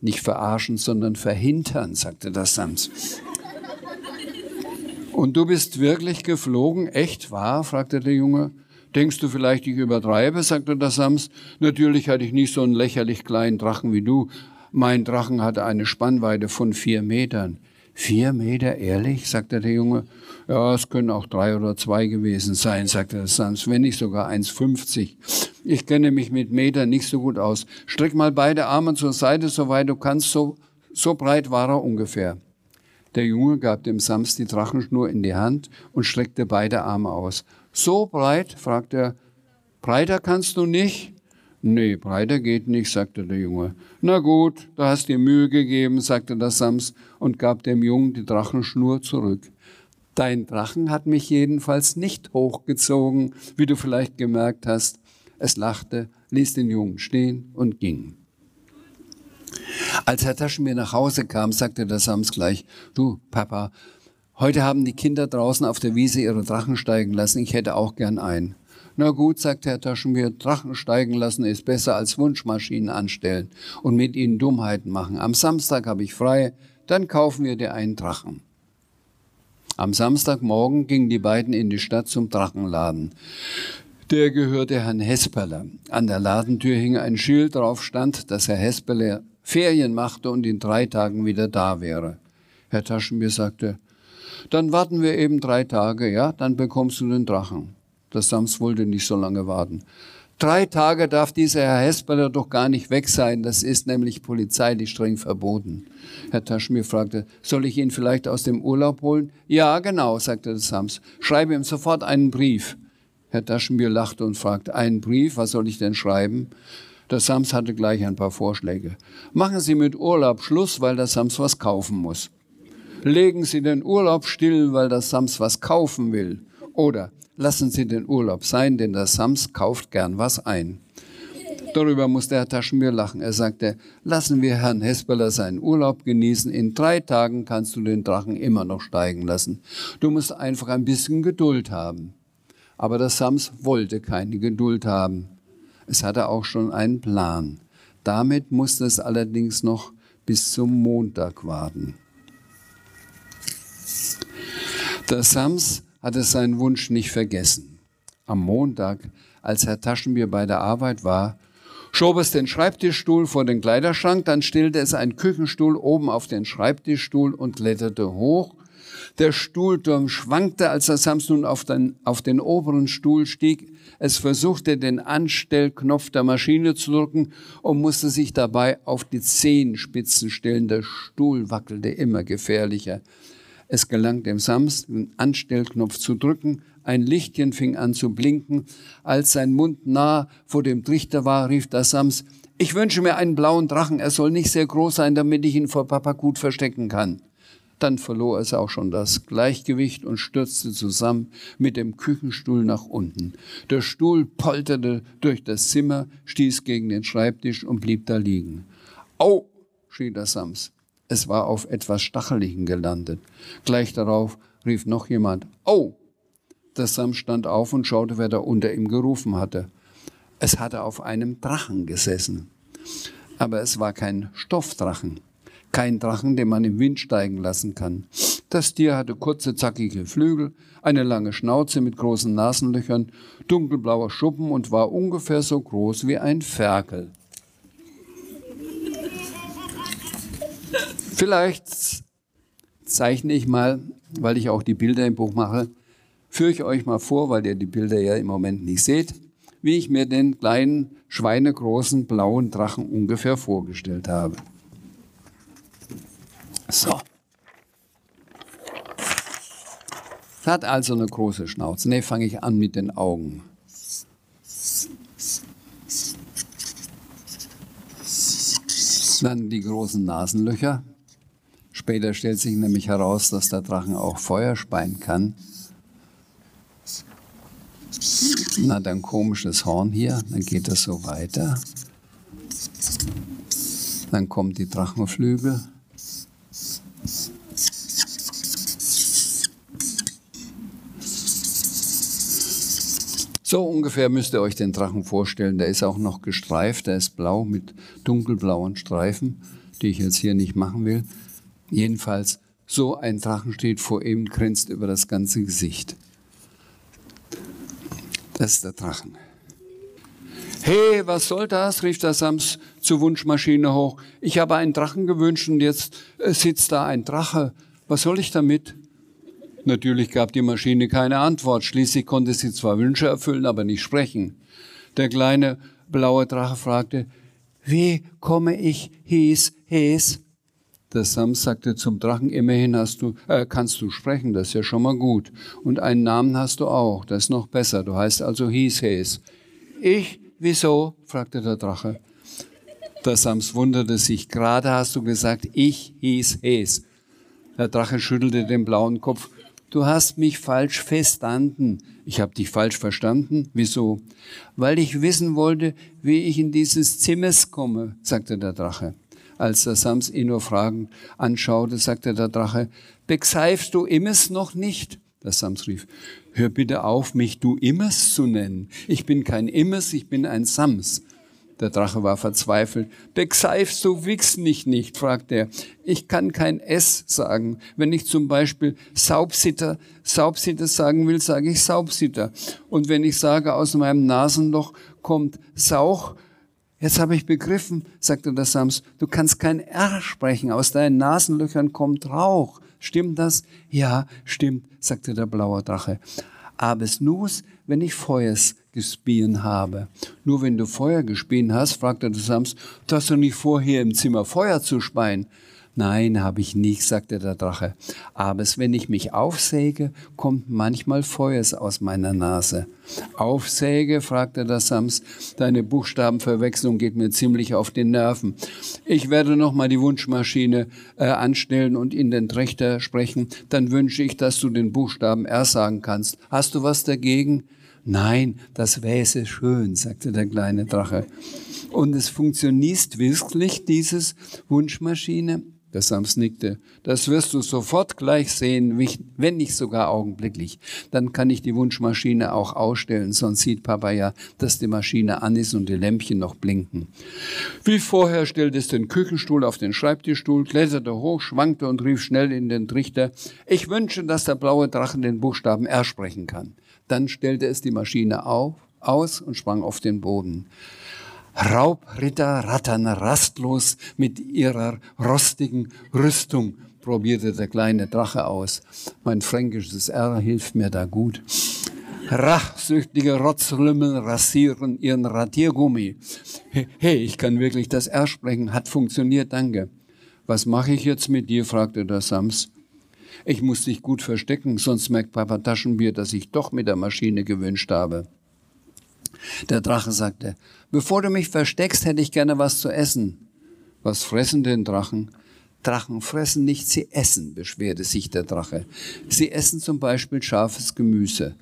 Nicht verarschen, sondern verhintern, sagte das Sams. Und du bist wirklich geflogen? Echt wahr? fragte der Junge. Denkst du vielleicht, ich übertreibe? sagte der Sams. Natürlich hatte ich nicht so einen lächerlich kleinen Drachen wie du. Mein Drachen hatte eine Spannweite von vier Metern. Vier Meter, ehrlich? sagte der Junge. Ja, es können auch drei oder zwei gewesen sein, sagte der Sams, wenn nicht sogar 1,50. Ich kenne mich mit Metern nicht so gut aus. Streck mal beide Arme zur Seite, soweit du kannst, so, so breit war er ungefähr. Der Junge gab dem Sams die Drachenschnur in die Hand und streckte beide Arme aus. So breit? fragte er. Breiter kannst du nicht? Nee, breiter geht nicht, sagte der Junge. Na gut, du hast dir Mühe gegeben, sagte der Sams und gab dem Jungen die Drachenschnur zurück. Dein Drachen hat mich jedenfalls nicht hochgezogen, wie du vielleicht gemerkt hast. Es lachte, ließ den Jungen stehen und ging. Als Herr Taschenbier nach Hause kam, sagte der Sams gleich, du, Papa, heute haben die Kinder draußen auf der Wiese ihre Drachen steigen lassen, ich hätte auch gern einen. Na gut, sagt Herr Taschenbier, Drachen steigen lassen ist besser als Wunschmaschinen anstellen und mit ihnen Dummheiten machen. Am Samstag habe ich frei, dann kaufen wir dir einen Drachen. Am Samstagmorgen gingen die beiden in die Stadt zum Drachenladen. Der gehörte Herrn Hesperler. An der Ladentür hing ein Schild, darauf stand, dass Herr Hesperler Ferien machte und in drei Tagen wieder da wäre. Herr Taschenbier sagte, dann warten wir eben drei Tage, ja, dann bekommst du den Drachen. Der Sams wollte nicht so lange warten. Drei Tage darf dieser Herr Hesperler doch gar nicht weg sein. Das ist nämlich polizeilich streng verboten. Herr Taschmir fragte, soll ich ihn vielleicht aus dem Urlaub holen? Ja, genau, sagte der Sams. Schreibe ihm sofort einen Brief. Herr Taschenbier lachte und fragte, einen Brief, was soll ich denn schreiben? Der Sams hatte gleich ein paar Vorschläge. Machen Sie mit Urlaub Schluss, weil der Sams was kaufen muss. Legen Sie den Urlaub still, weil der Sams was kaufen will. Oder lassen Sie den Urlaub sein, denn der Sams kauft gern was ein. Darüber musste Herr Taschenbier lachen. Er sagte, lassen wir Herrn Hespeler seinen Urlaub genießen. In drei Tagen kannst du den Drachen immer noch steigen lassen. Du musst einfach ein bisschen Geduld haben. Aber der Sams wollte keine Geduld haben. Es hatte auch schon einen Plan. Damit musste es allerdings noch bis zum Montag warten. Der Sams hatte seinen Wunsch nicht vergessen. Am Montag, als Herr Taschenbier bei der Arbeit war, schob es den Schreibtischstuhl vor den Kleiderschrank, dann stellte es einen Küchenstuhl oben auf den Schreibtischstuhl und kletterte hoch. Der Stuhlturm schwankte, als der Samson auf den, auf den oberen Stuhl stieg. Es versuchte, den Anstellknopf der Maschine zu drücken und musste sich dabei auf die Zehenspitzen stellen. Der Stuhl wackelte immer gefährlicher. Es gelang dem Sams, den Anstellknopf zu drücken. Ein Lichtchen fing an zu blinken. Als sein Mund nah vor dem Trichter war, rief der Sams, ich wünsche mir einen blauen Drachen. Er soll nicht sehr groß sein, damit ich ihn vor Papa gut verstecken kann. Dann verlor es auch schon das Gleichgewicht und stürzte zusammen mit dem Küchenstuhl nach unten. Der Stuhl polterte durch das Zimmer, stieß gegen den Schreibtisch und blieb da liegen. Au! schrie der Sams. Es war auf etwas Stacheligen gelandet. Gleich darauf rief noch jemand, Oh! Der Sam stand auf und schaute, wer da unter ihm gerufen hatte. Es hatte auf einem Drachen gesessen. Aber es war kein Stoffdrachen. Kein Drachen, den man im Wind steigen lassen kann. Das Tier hatte kurze, zackige Flügel, eine lange Schnauze mit großen Nasenlöchern, dunkelblauer Schuppen und war ungefähr so groß wie ein Ferkel. Vielleicht zeichne ich mal, weil ich auch die Bilder im Buch mache, führe ich euch mal vor, weil ihr die Bilder ja im Moment nicht seht, wie ich mir den kleinen schweinegroßen blauen Drachen ungefähr vorgestellt habe. So. Es hat also eine große Schnauze. Ne, fange ich an mit den Augen. Dann die großen Nasenlöcher. Später stellt sich nämlich heraus, dass der Drachen auch Feuer speien kann. Na, dann komisches Horn hier, dann geht das so weiter. Dann kommen die Drachenflügel. So ungefähr müsst ihr euch den Drachen vorstellen. Der ist auch noch gestreift, der ist blau mit dunkelblauen Streifen, die ich jetzt hier nicht machen will. Jedenfalls, so ein Drachen steht vor ihm, grinst über das ganze Gesicht. Das ist der Drachen. Hey, was soll das? rief der Sams zur Wunschmaschine hoch. Ich habe einen Drachen gewünscht und jetzt äh, sitzt da ein Drache. Was soll ich damit? Natürlich gab die Maschine keine Antwort. Schließlich konnte sie zwar Wünsche erfüllen, aber nicht sprechen. Der kleine blaue Drache fragte, wie komme ich hieß, hes? Der Sam sagte zum Drachen, immerhin hast du, äh, kannst du sprechen, das ist ja schon mal gut. Und einen Namen hast du auch, das ist noch besser. Du heißt also hieß, hes. Ich, wieso? fragte der Drache. Der Sams wunderte sich. Gerade hast du gesagt, ich hieß hes. Der Drache schüttelte den blauen Kopf du hast mich falsch verstanden. Ich habe dich falsch verstanden. Wieso? Weil ich wissen wollte, wie ich in dieses Zimmers komme, sagte der Drache. Als der Sams ihn nur fragend anschaute, sagte der Drache, begreifst du immers noch nicht? Der Sams rief, hör bitte auf, mich du immers zu nennen. Ich bin kein immers, ich bin ein Sams. Der Drache war verzweifelt. Begreifst du wichs mich nicht? fragte er. Ich kann kein S sagen. Wenn ich zum Beispiel Saubsitter, Saubsitter sagen will, sage ich Saubsitter. Und wenn ich sage, aus meinem Nasenloch kommt Sauch, Jetzt habe ich begriffen, sagte der Sams, du kannst kein R sprechen, aus deinen Nasenlöchern kommt Rauch. Stimmt das? Ja, stimmt, sagte der blaue Drache. Aber es nus, wenn ich Feuers gespien habe. Nur wenn du Feuer gespien hast, fragte der Sams, hast du nicht vor, hier im Zimmer Feuer zu speien? Nein, habe ich nicht, sagte der Drache. Aber wenn ich mich aufsäge, kommt manchmal Feuers aus meiner Nase. Aufsäge, fragte der Sams, deine Buchstabenverwechslung geht mir ziemlich auf den Nerven. Ich werde noch mal die Wunschmaschine äh, anstellen und in den Trichter sprechen. Dann wünsche ich, dass du den Buchstaben R sagen kannst. Hast du was dagegen? Nein, das wäre schön, sagte der kleine Drache. Und es funktioniert wirklich, dieses Wunschmaschine? Der Sams nickte. Das wirst du sofort gleich sehen, wenn nicht sogar augenblicklich. Dann kann ich die Wunschmaschine auch ausstellen, sonst sieht Papa ja, dass die Maschine an ist und die Lämpchen noch blinken. Wie vorher stellte es den Küchenstuhl auf den Schreibtischstuhl, kletterte hoch, schwankte und rief schnell in den Trichter, ich wünsche, dass der blaue Drachen den Buchstaben R sprechen kann. Dann stellte es die Maschine auf, aus und sprang auf den Boden. Raubritter rattern rastlos mit ihrer rostigen Rüstung, probierte der kleine Drache aus. Mein fränkisches R hilft mir da gut. Rachsüchtige Rotzlümmel rasieren ihren Radiergummi. Hey, ich kann wirklich das R sprechen, hat funktioniert, danke. Was mache ich jetzt mit dir? fragte der Sams. Ich muss dich gut verstecken, sonst merkt Papa Taschenbier, dass ich doch mit der Maschine gewünscht habe. Der Drache sagte, bevor du mich versteckst, hätte ich gerne was zu essen. Was fressen denn Drachen? Drachen fressen nicht, sie essen, beschwerte sich der Drache. Sie essen zum Beispiel scharfes Gemüse.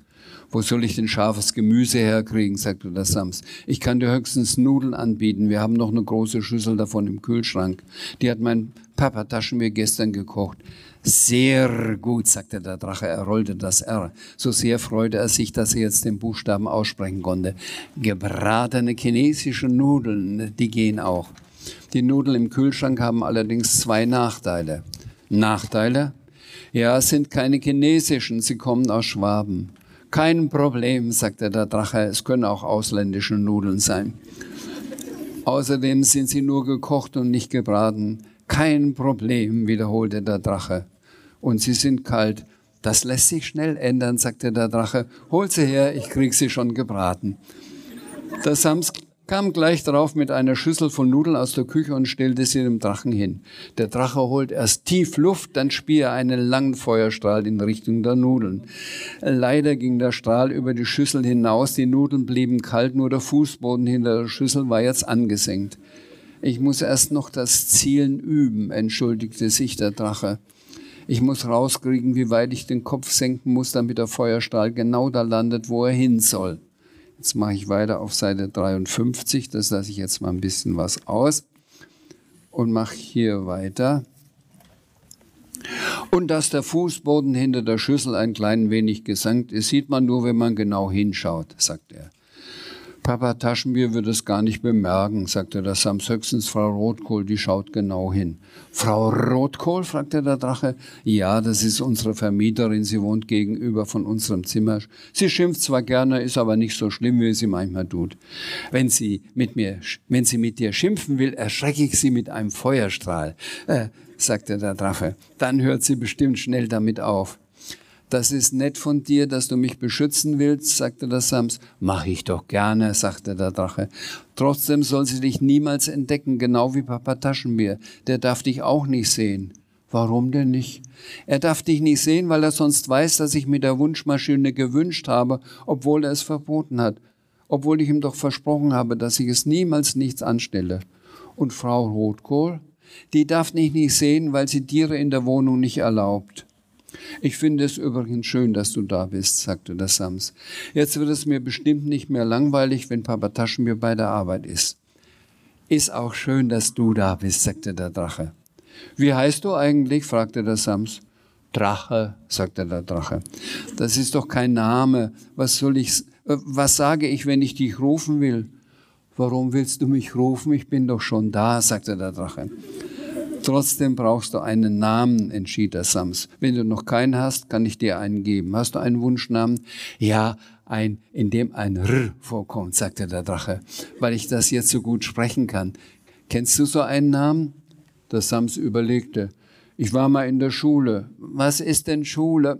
Wo soll ich denn scharfes Gemüse herkriegen, sagte der Sams. Ich kann dir höchstens Nudeln anbieten. Wir haben noch eine große Schüssel davon im Kühlschrank. Die hat mein Papa Taschen mir gestern gekocht. Sehr gut, sagte der Drache, er rollte das R. So sehr freute er sich, dass er jetzt den Buchstaben aussprechen konnte. Gebratene chinesische Nudeln, die gehen auch. Die Nudeln im Kühlschrank haben allerdings zwei Nachteile. Nachteile? Ja, es sind keine chinesischen, sie kommen aus Schwaben. Kein Problem, sagte der Drache, es können auch ausländische Nudeln sein. Außerdem sind sie nur gekocht und nicht gebraten. Kein Problem, wiederholte der Drache und sie sind kalt. Das lässt sich schnell ändern, sagte der Drache. Hol sie her, ich krieg sie schon gebraten. Der Sams kam gleich darauf mit einer Schüssel von Nudeln aus der Küche und stellte sie dem Drachen hin. Der Drache holt erst tief Luft, dann spie er einen langen Feuerstrahl in Richtung der Nudeln. Leider ging der Strahl über die Schüssel hinaus, die Nudeln blieben kalt, nur der Fußboden hinter der Schüssel war jetzt angesenkt. Ich muss erst noch das Zielen üben, entschuldigte sich der Drache. Ich muss rauskriegen, wie weit ich den Kopf senken muss, damit der Feuerstrahl genau da landet, wo er hin soll. Jetzt mache ich weiter auf Seite 53, das lasse ich jetzt mal ein bisschen was aus und mache hier weiter. Und dass der Fußboden hinter der Schüssel ein klein wenig gesankt ist, sieht man nur, wenn man genau hinschaut, sagt er. Papa Taschenbier wird es gar nicht bemerken, sagte der Sams höchstens Frau Rotkohl, die schaut genau hin. Frau Rotkohl, fragte der Drache. Ja, das ist unsere Vermieterin, sie wohnt gegenüber von unserem Zimmer. Sie schimpft zwar gerne, ist aber nicht so schlimm, wie sie manchmal tut. Wenn sie mit mir, wenn sie mit dir schimpfen will, erschrecke ich sie mit einem Feuerstrahl, äh, sagte der Drache. Dann hört sie bestimmt schnell damit auf. Das ist nett von dir, dass du mich beschützen willst, sagte der Sams. Mach ich doch gerne, sagte der Drache. Trotzdem soll sie dich niemals entdecken, genau wie Papa Taschenbier. Der darf dich auch nicht sehen. Warum denn nicht? Er darf dich nicht sehen, weil er sonst weiß, dass ich mit der Wunschmaschine gewünscht habe, obwohl er es verboten hat. Obwohl ich ihm doch versprochen habe, dass ich es niemals nichts anstelle. Und Frau Rotkohl? Die darf dich nicht sehen, weil sie Tiere in der Wohnung nicht erlaubt. Ich finde es übrigens schön, dass du da bist, sagte der Sams. Jetzt wird es mir bestimmt nicht mehr langweilig, wenn Papa Taschenbier bei der Arbeit ist. Ist auch schön, dass du da bist, sagte der Drache. Wie heißt du eigentlich? fragte der Sams. Drache, sagte der Drache. Das ist doch kein Name. Was soll ich, äh, was sage ich, wenn ich dich rufen will? Warum willst du mich rufen? Ich bin doch schon da, sagte der Drache. Trotzdem brauchst du einen Namen, entschied der Sams. Wenn du noch keinen hast, kann ich dir einen geben. Hast du einen Wunschnamen? Ja, ein, in dem ein R vorkommt, sagte der Drache, weil ich das jetzt so gut sprechen kann. Kennst du so einen Namen? Der Sams überlegte. Ich war mal in der Schule. Was ist denn Schule?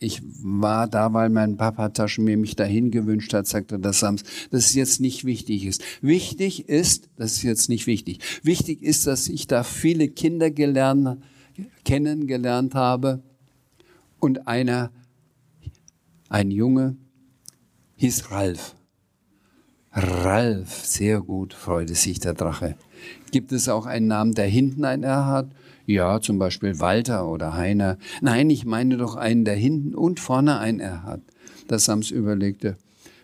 Ich war da, weil mein Papa Taschenmeer mich dahin gewünscht hat, sagte der Sams, dass es jetzt nicht wichtig ist. Wichtig ist, das ist jetzt nicht wichtig. Wichtig ist, dass ich da viele Kinder gelernt, kennengelernt habe und einer, ein Junge, hieß Ralf. Ralf, sehr gut, freute sich der Drache. Gibt es auch einen Namen, der hinten ein R hat? Ja, zum Beispiel Walter oder Heiner. Nein, ich meine doch einen, der hinten und vorne ein R hat. Der Sams überlegte.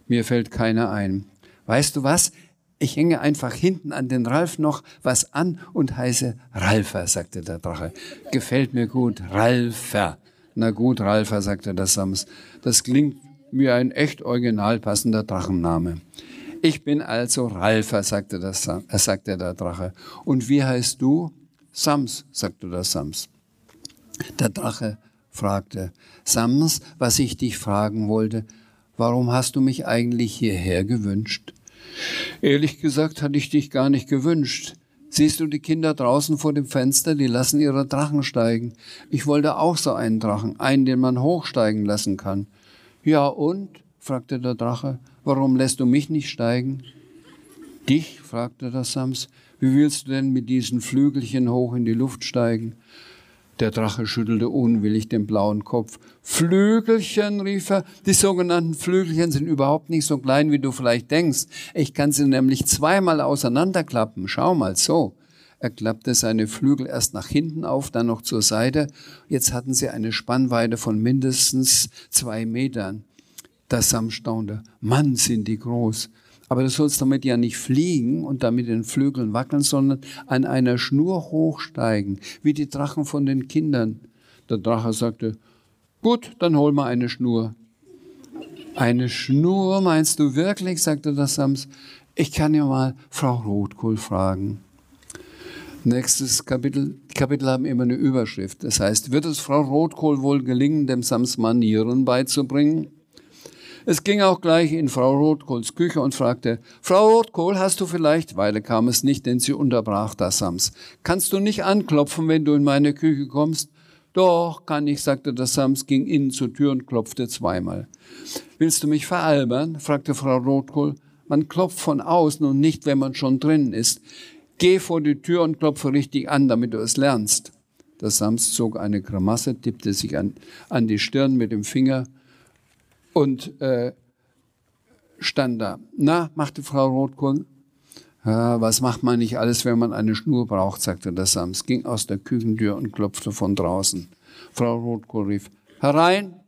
Mir fällt keiner ein. Weißt du was? Ich hänge einfach hinten an den Ralf noch was an und heiße Ralfer, sagte der Drache. Gefällt mir gut, Ralfer. Na gut, Ralfer, sagte der Sams. Das klingt wie ein echt original passender Drachenname. Ich bin also Ralfer, sagte, das, äh, sagte der Drache. Und wie heißt du? Sams, sagte der Sams. Der Drache fragte, Sams, was ich dich fragen wollte, warum hast du mich eigentlich hierher gewünscht? Ehrlich gesagt hatte ich dich gar nicht gewünscht. Siehst du die Kinder draußen vor dem Fenster, die lassen ihre Drachen steigen. Ich wollte auch so einen Drachen, einen, den man hochsteigen lassen kann. Ja und? fragte der Drache, warum lässt du mich nicht steigen? Dich? fragte der Sams. Wie willst du denn mit diesen Flügelchen hoch in die Luft steigen? Der Drache schüttelte unwillig den blauen Kopf. Flügelchen, rief er. Die sogenannten Flügelchen sind überhaupt nicht so klein, wie du vielleicht denkst. Ich kann sie nämlich zweimal auseinanderklappen. Schau mal so. Er klappte seine Flügel erst nach hinten auf, dann noch zur Seite. Jetzt hatten sie eine Spannweite von mindestens zwei Metern. Das Sam staunte. Mann, sind die groß. Aber du sollst damit ja nicht fliegen und damit den Flügeln wackeln, sondern an einer Schnur hochsteigen, wie die Drachen von den Kindern. Der Drache sagte, gut, dann hol mal eine Schnur. Eine Schnur, meinst du wirklich? sagte der Sams. Ich kann ja mal Frau Rotkohl fragen. Nächstes Kapitel. Die Kapitel haben immer eine Überschrift. Das heißt, wird es Frau Rotkohl wohl gelingen, dem Sams Manieren beizubringen? Es ging auch gleich in Frau Rotkohls Küche und fragte, Frau Rotkohl, hast du vielleicht, Weile kam es nicht, denn sie unterbrach das Sams. Kannst du nicht anklopfen, wenn du in meine Küche kommst? Doch, kann ich, sagte der Sams, ging innen zur Tür und klopfte zweimal. Willst du mich veralbern? fragte Frau Rotkohl. Man klopft von außen und nicht, wenn man schon drin ist. Geh vor die Tür und klopfe richtig an, damit du es lernst. Der Sams zog eine Grimasse, tippte sich an, an die Stirn mit dem Finger und äh, stand da. Na, machte Frau Rotkohl, Ja, was macht man nicht alles, wenn man eine Schnur braucht, sagte der Sams, ging aus der Küchentür und klopfte von draußen. Frau Rotkohl rief, herein.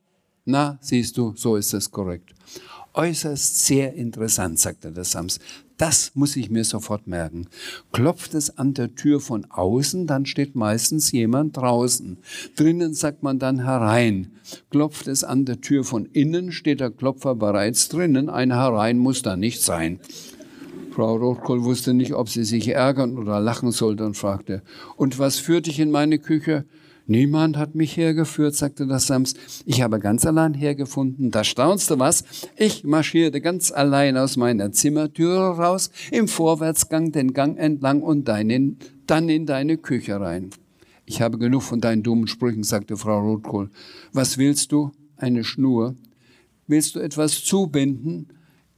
Na, siehst du, so ist es korrekt. Äußerst sehr interessant, sagte der Sams. Das muss ich mir sofort merken. Klopft es an der Tür von außen, dann steht meistens jemand draußen. Drinnen sagt man dann herein. Klopft es an der Tür von innen, steht der Klopfer bereits drinnen. Ein herein muss da nicht sein. Frau Rotkohl wusste nicht, ob sie sich ärgern oder lachen sollte und fragte, und was führt dich in meine Küche? Niemand hat mich hergeführt, sagte das Sams. Ich habe ganz allein hergefunden. Da staunst du was? Ich marschierte ganz allein aus meiner Zimmertüre raus, im Vorwärtsgang den Gang entlang und deinen, dann in deine Küche rein. Ich habe genug von deinen dummen Sprüchen, sagte Frau Rotkohl. Was willst du? Eine Schnur. Willst du etwas zubinden?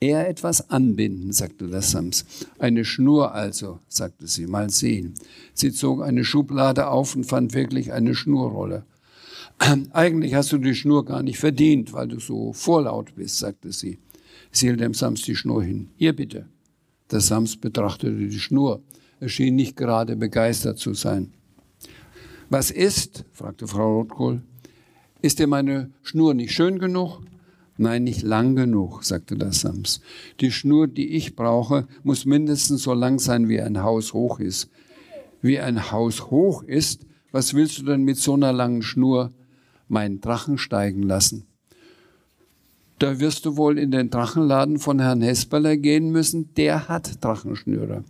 Eher etwas anbinden, sagte das Sams. Eine Schnur also, sagte sie, mal sehen. Sie zog eine Schublade auf und fand wirklich eine Schnurrolle. <clears throat> Eigentlich hast du die Schnur gar nicht verdient, weil du so vorlaut bist, sagte sie. Sie hielt dem Sams die Schnur hin. Hier bitte. Der Sams betrachtete die Schnur. Er schien nicht gerade begeistert zu sein. Was ist? fragte Frau Rotkohl. Ist dir meine Schnur nicht schön genug? Nein, nicht lang genug, sagte der Sams. Die Schnur, die ich brauche, muss mindestens so lang sein, wie ein Haus hoch ist. Wie ein Haus hoch ist, was willst du denn mit so einer langen Schnur meinen Drachen steigen lassen? Da wirst du wohl in den Drachenladen von Herrn Hesperler gehen müssen. Der hat Drachenschnüre.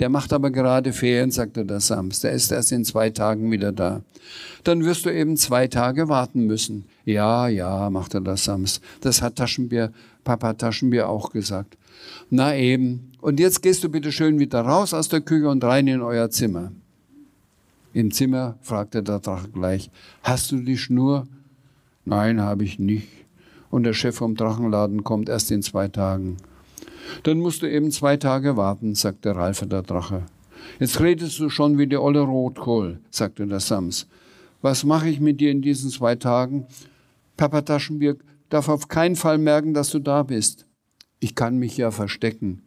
Der macht aber gerade Ferien, sagte der Sams. Der ist erst in zwei Tagen wieder da. Dann wirst du eben zwei Tage warten müssen. Ja, ja, machte der Sams. Das hat Taschenbier, Papa Taschenbier auch gesagt. Na eben. Und jetzt gehst du bitte schön wieder raus aus der Küche und rein in euer Zimmer. Im Zimmer fragte der Drache gleich. Hast du die Schnur? Nein, habe ich nicht und der Chef vom Drachenladen kommt erst in zwei Tagen. Dann musst du eben zwei Tage warten, sagte Ralf der Drache. Jetzt redest du schon wie der olle Rotkohl, sagte der Sams. Was mache ich mit dir in diesen zwei Tagen? Papa Taschenbier darf auf keinen Fall merken, dass du da bist. Ich kann mich ja verstecken.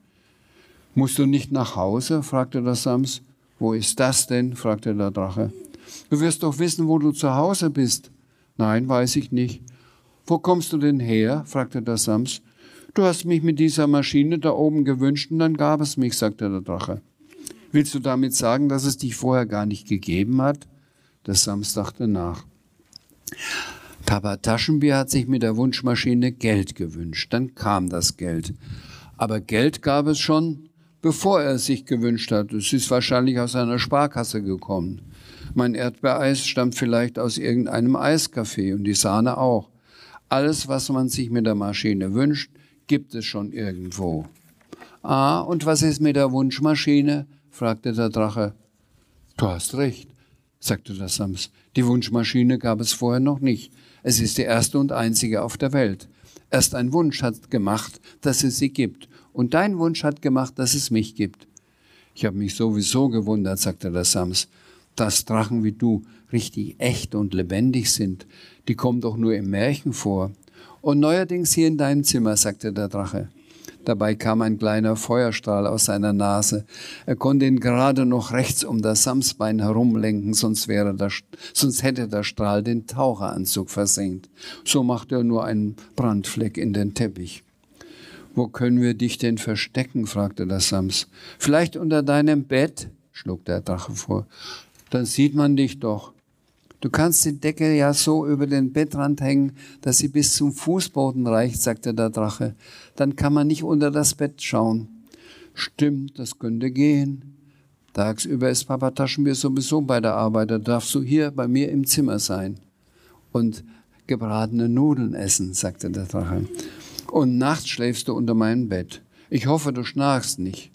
Musst du nicht nach Hause? fragte der Sams. Wo ist das denn? fragte der Drache. Du wirst doch wissen, wo du zu Hause bist. Nein, weiß ich nicht. Wo kommst du denn her? fragte der Sams. Du hast mich mit dieser Maschine da oben gewünscht und dann gab es mich, sagte der Drache. Willst du damit sagen, dass es dich vorher gar nicht gegeben hat? Der Sams dachte nach. Papa Taschenbier hat sich mit der Wunschmaschine Geld gewünscht. Dann kam das Geld. Aber Geld gab es schon, bevor er es sich gewünscht hat. Es ist wahrscheinlich aus einer Sparkasse gekommen. Mein Erdbeereis stammt vielleicht aus irgendeinem Eiscafé und die Sahne auch. Alles, was man sich mit der Maschine wünscht, gibt es schon irgendwo. Ah, und was ist mit der Wunschmaschine? fragte der Drache. Du hast recht, sagte der Sams. Die Wunschmaschine gab es vorher noch nicht. Es ist die erste und einzige auf der Welt. Erst ein Wunsch hat gemacht, dass es sie gibt. Und dein Wunsch hat gemacht, dass es mich gibt. Ich habe mich sowieso gewundert, sagte der Sams, dass Drachen wie du richtig echt und lebendig sind, die kommen doch nur im Märchen vor. Und neuerdings hier in deinem Zimmer, sagte der Drache. Dabei kam ein kleiner Feuerstrahl aus seiner Nase. Er konnte ihn gerade noch rechts um das Samsbein herumlenken, sonst, wäre der, sonst hätte der Strahl den Taucheranzug versenkt. So machte er nur einen Brandfleck in den Teppich. Wo können wir dich denn verstecken? fragte der Sams. Vielleicht unter deinem Bett, schlug der Drache vor. Dann sieht man dich doch. Du kannst die Decke ja so über den Bettrand hängen, dass sie bis zum Fußboden reicht, sagte der Drache. Dann kann man nicht unter das Bett schauen. Stimmt, das könnte gehen. Tagsüber ist Papa Taschenbier sowieso bei der Arbeit, da darfst du hier bei mir im Zimmer sein. Und gebratene Nudeln essen, sagte der Drache. Und nachts schläfst du unter meinem Bett. Ich hoffe, du schnarchst nicht.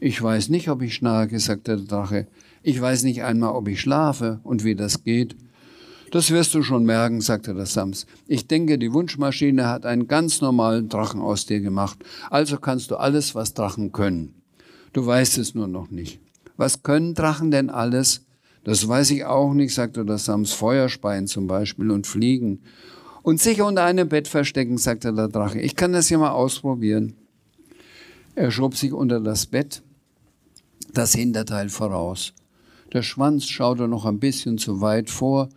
Ich weiß nicht, ob ich schnarche, sagte der Drache. Ich weiß nicht einmal, ob ich schlafe und wie das geht. Das wirst du schon merken, sagte der Sams. Ich denke, die Wunschmaschine hat einen ganz normalen Drachen aus dir gemacht. Also kannst du alles, was Drachen können. Du weißt es nur noch nicht. Was können Drachen denn alles? Das weiß ich auch nicht, sagte der Sams. Feuerspeien zum Beispiel und fliegen. Und sich unter einem Bett verstecken, sagte der Drache. Ich kann das ja mal ausprobieren. Er schob sich unter das Bett das Hinterteil voraus. Der Schwanz schaute noch ein bisschen zu weit vor,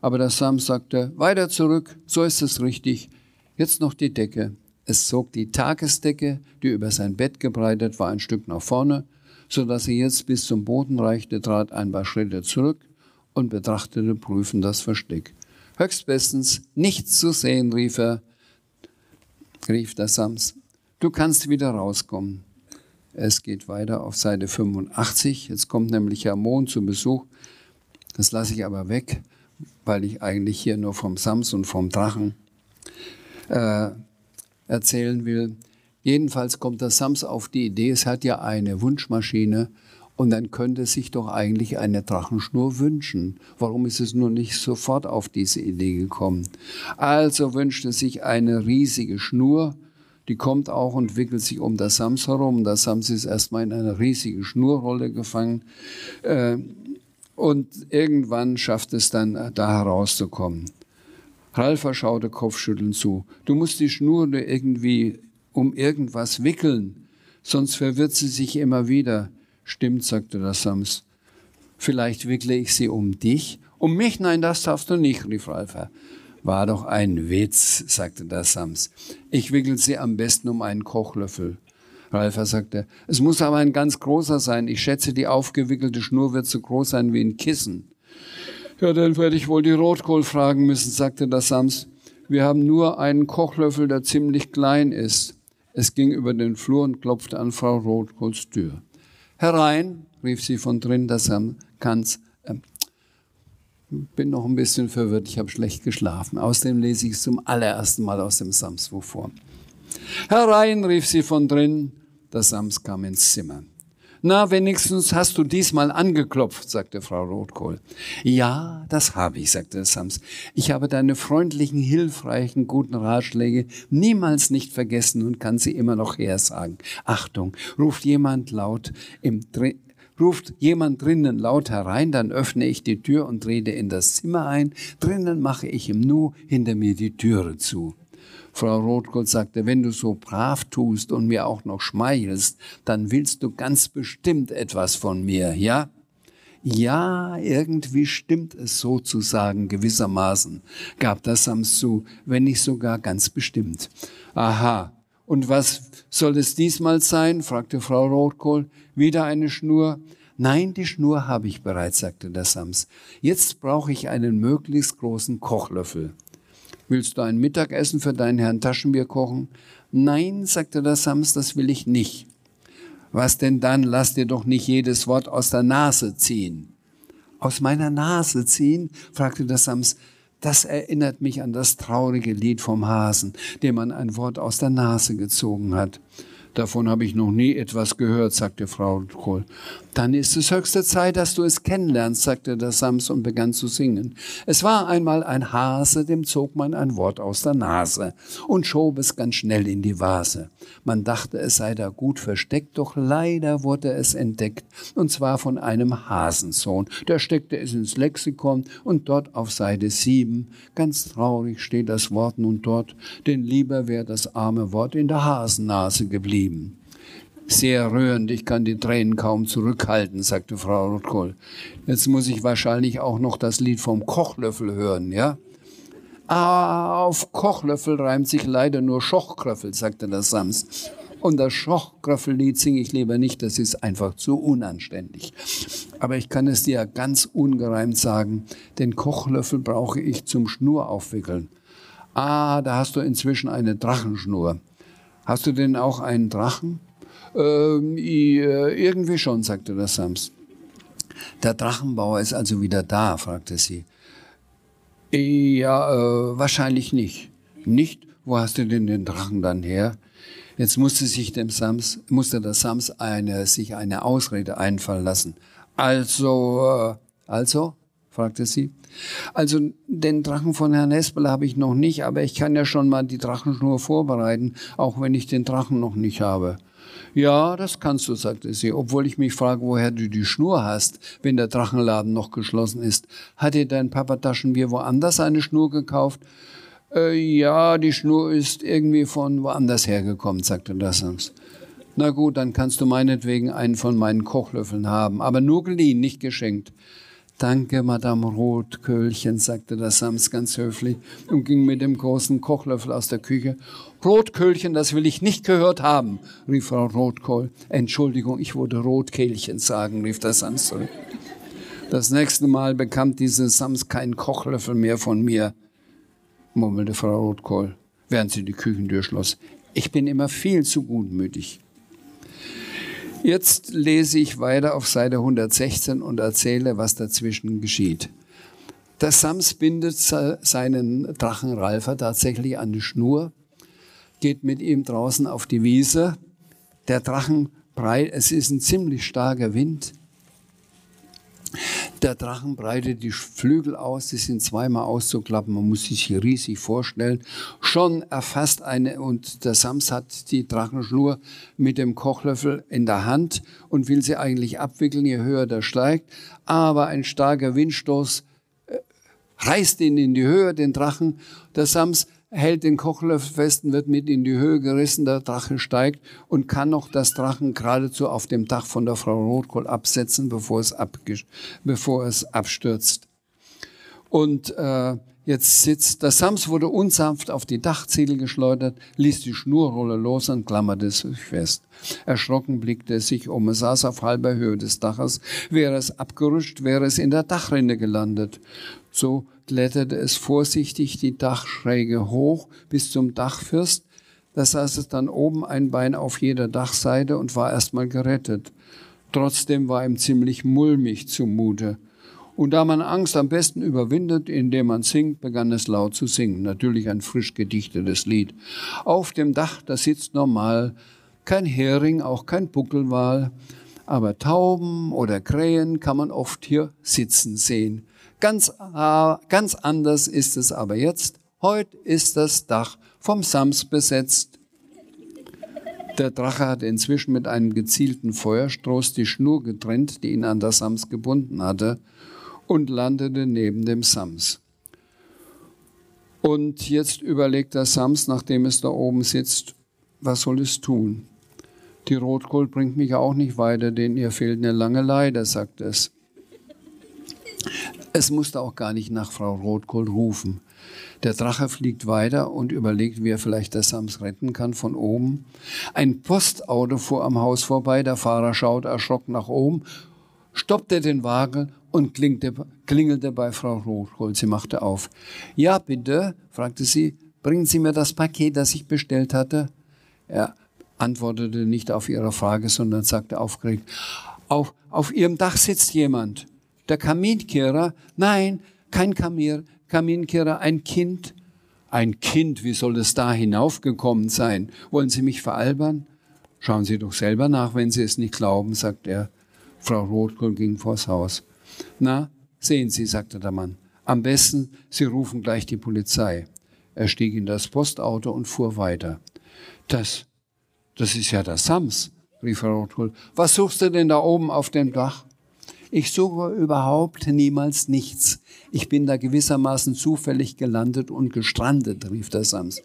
aber der Sam sagte, weiter zurück, so ist es richtig, jetzt noch die Decke. Es zog die Tagesdecke, die über sein Bett gebreitet war, ein Stück nach vorne, so dass sie jetzt bis zum Boden reichte, trat ein paar Schritte zurück und betrachtete prüfend das Versteck. Höchstbestens, nichts zu sehen, rief er, rief der Sams. Du kannst wieder rauskommen. Es geht weiter auf Seite 85. Jetzt kommt nämlich Herr Mohn zu Besuch. Das lasse ich aber weg, weil ich eigentlich hier nur vom Sams und vom Drachen äh, erzählen will. Jedenfalls kommt der Sams auf die Idee, es hat ja eine Wunschmaschine und dann könnte sich doch eigentlich eine Drachenschnur wünschen. Warum ist es nur nicht sofort auf diese Idee gekommen? Also wünschte sich eine riesige Schnur, die kommt auch und wickelt sich um das Sams herum. Das Sams ist erstmal in eine riesige Schnurrolle gefangen. Äh, und irgendwann schafft es dann, äh, da herauszukommen. Ralfa schaute kopfschüttelnd zu. Du musst die Schnur irgendwie um irgendwas wickeln, sonst verwirrt sie sich immer wieder. Stimmt, sagte der Sams. Vielleicht wickle ich sie um dich? Um mich? Nein, das darfst du nicht, rief Ralfer. War doch ein Witz, sagte der Sams. Ich wickel sie am besten um einen Kochlöffel. Ralfer sagte, es muss aber ein ganz großer sein. Ich schätze, die aufgewickelte Schnur wird so groß sein wie ein Kissen. Ja, dann werde ich wohl die Rotkohl fragen müssen, sagte der Sams. Wir haben nur einen Kochlöffel, der ziemlich klein ist. Es ging über den Flur und klopfte an Frau Rotkohls Tür. Herein, rief sie von drin, dass er kann's. Bin noch ein bisschen verwirrt, ich habe schlecht geschlafen. Außerdem lese ich es zum allerersten Mal aus dem Samsbuch vor. Herein, rief sie von drin. Der Sams kam ins Zimmer. Na, wenigstens hast du diesmal angeklopft, sagte Frau Rotkohl. Ja, das habe ich, sagte Sams. Ich habe deine freundlichen, hilfreichen, guten Ratschläge niemals nicht vergessen und kann sie immer noch hersagen. Achtung, ruft jemand laut im Ruft jemand drinnen laut herein, dann öffne ich die Tür und trete in das Zimmer ein. Drinnen mache ich im Nu hinter mir die Türe zu. Frau Rothkohl sagte, wenn du so brav tust und mir auch noch schmeichelst, dann willst du ganz bestimmt etwas von mir, ja? Ja, irgendwie stimmt es sozusagen gewissermaßen, gab das Sams zu, wenn nicht sogar ganz bestimmt. Aha, und was soll es diesmal sein? fragte Frau Rotkohl. Wieder eine Schnur? Nein, die Schnur habe ich bereits, sagte der Sams. Jetzt brauche ich einen möglichst großen Kochlöffel. Willst du ein Mittagessen für deinen Herrn Taschenbier kochen? Nein, sagte der Sams, das will ich nicht. Was denn dann? Lass dir doch nicht jedes Wort aus der Nase ziehen. Aus meiner Nase ziehen? fragte der Sams. Das erinnert mich an das traurige Lied vom Hasen, dem man ein Wort aus der Nase gezogen hat. Davon habe ich noch nie etwas gehört, sagte Frau Kohl. Dann ist es höchste Zeit, dass du es kennenlernst, sagte der Sams und begann zu singen. Es war einmal ein Hase, dem zog man ein Wort aus der Nase und schob es ganz schnell in die Vase. Man dachte, es sei da gut versteckt, doch leider wurde es entdeckt, und zwar von einem Hasensohn. Der steckte es ins Lexikon und dort auf Seite sieben, ganz traurig steht das Wort nun dort, denn lieber wäre das arme Wort in der Hasennase geblieben geblieben. Sehr rührend, ich kann die Tränen kaum zurückhalten, sagte Frau Rotkohl. Jetzt muss ich wahrscheinlich auch noch das Lied vom Kochlöffel hören, ja? Ah, auf Kochlöffel reimt sich leider nur Schochkröffel, sagte der Sams. Und das Schochkröffellied singe ich lieber nicht, das ist einfach zu unanständig. Aber ich kann es dir ganz ungereimt sagen, den Kochlöffel brauche ich zum Schnuraufwickeln. Ah, da hast du inzwischen eine Drachenschnur. Hast du denn auch einen Drachen? Ähm, irgendwie schon, sagte der Sams. Der Drachenbauer ist also wieder da, fragte sie. Ja, äh, wahrscheinlich nicht. Nicht? Wo hast du denn den Drachen dann her? Jetzt musste sich dem Sams, musste der Sams eine, sich eine Ausrede einfallen lassen. Also, äh, also? Fragte sie. Also den Drachen von Herrn Espel habe ich noch nicht, aber ich kann ja schon mal die Drachenschnur vorbereiten, auch wenn ich den Drachen noch nicht habe. Ja, das kannst du, sagte sie, obwohl ich mich frage, woher du die Schnur hast, wenn der Drachenladen noch geschlossen ist. Hat dir dein Papa Taschenbier woanders eine Schnur gekauft? Äh, ja, die Schnur ist irgendwie von woanders hergekommen, sagte das. Na gut, dann kannst du meinetwegen einen von meinen Kochlöffeln haben, aber nur geliehen, nicht geschenkt. Danke, Madame Rotköhlchen, sagte der Sams ganz höflich und ging mit dem großen Kochlöffel aus der Küche. Rotköhlchen, das will ich nicht gehört haben, rief Frau Rotkohl. Entschuldigung, ich wollte Rotkehlchen sagen, rief der Sams zurück. Das nächste Mal bekam diese Sams keinen Kochlöffel mehr von mir, murmelte Frau Rotkohl, während sie die Küchentür schloss. Ich bin immer viel zu gutmütig. Jetzt lese ich weiter auf Seite 116 und erzähle, was dazwischen geschieht. Der Sams bindet seinen Drachen Ralfer tatsächlich an die Schnur, geht mit ihm draußen auf die Wiese. Der Drachen breit, es ist ein ziemlich starker Wind. Der Drachen breitet die Flügel aus, die sind zweimal auszuklappen, man muss sich hier riesig vorstellen. Schon erfasst eine, und der Sams hat die Drachenschnur mit dem Kochlöffel in der Hand und will sie eigentlich abwickeln, je höher der steigt. Aber ein starker Windstoß äh, reißt ihn in die Höhe, den Drachen. Der Sams hält den Kochlöffel fest und wird mit in die Höhe gerissen. Der Drache steigt und kann noch das Drachen geradezu auf dem Dach von der Frau Rotkohl absetzen, bevor es, bevor es abstürzt. Und äh, jetzt sitzt, der Sams wurde unsanft auf die Dachziegel geschleudert, ließ die Schnurrolle los und klammerte sich fest. Erschrocken blickte er sich um. Er saß auf halber Höhe des Daches. Wäre es abgerutscht, wäre es in der Dachrinne gelandet. So kletterte es vorsichtig die Dachschräge hoch bis zum Dachfirst. Da saß es dann oben ein Bein auf jeder Dachseite und war erstmal gerettet. Trotzdem war ihm ziemlich mulmig zumute. Und da man Angst am besten überwindet, indem man singt, begann es laut zu singen. Natürlich ein frisch gedichtetes Lied. Auf dem Dach, da sitzt normal kein Hering, auch kein Buckelwal. Aber Tauben oder Krähen kann man oft hier sitzen sehen. Ganz, ganz anders ist es aber jetzt. Heute ist das Dach vom Sams besetzt. Der Drache hat inzwischen mit einem gezielten Feuerstoß die Schnur getrennt, die ihn an das Sams gebunden hatte, und landete neben dem Sams. Und jetzt überlegt der Sams, nachdem es da oben sitzt, was soll es tun? Die Rotkohl bringt mich auch nicht weiter, denn ihr fehlt eine lange Leide, sagt es. Es musste auch gar nicht nach Frau Rotkohl rufen. Der Drache fliegt weiter und überlegt, wie er vielleicht das Sams retten kann von oben. Ein Postauto fuhr am Haus vorbei, der Fahrer schaut erschrocken nach oben, stoppte den Wagen und klingelte bei Frau Rotkohl. Sie machte auf. Ja, bitte, fragte sie, bringen Sie mir das Paket, das ich bestellt hatte? Er antwortete nicht auf ihre Frage, sondern sagte aufgeregt, auf, auf Ihrem Dach sitzt jemand der Kaminkehrer. Nein, kein Kamir, Kaminkehrer, ein Kind. Ein Kind, wie soll es da hinaufgekommen sein? Wollen Sie mich veralbern? Schauen Sie doch selber nach, wenn Sie es nicht glauben, sagt er. Frau Rotkohl ging vors Haus. Na, sehen Sie, sagte der Mann. Am besten, Sie rufen gleich die Polizei. Er stieg in das Postauto und fuhr weiter. Das, das ist ja der Sams, rief Frau Rotkohl. Was suchst du denn da oben auf dem Dach? Ich suche überhaupt niemals nichts. Ich bin da gewissermaßen zufällig gelandet und gestrandet, rief der Sams.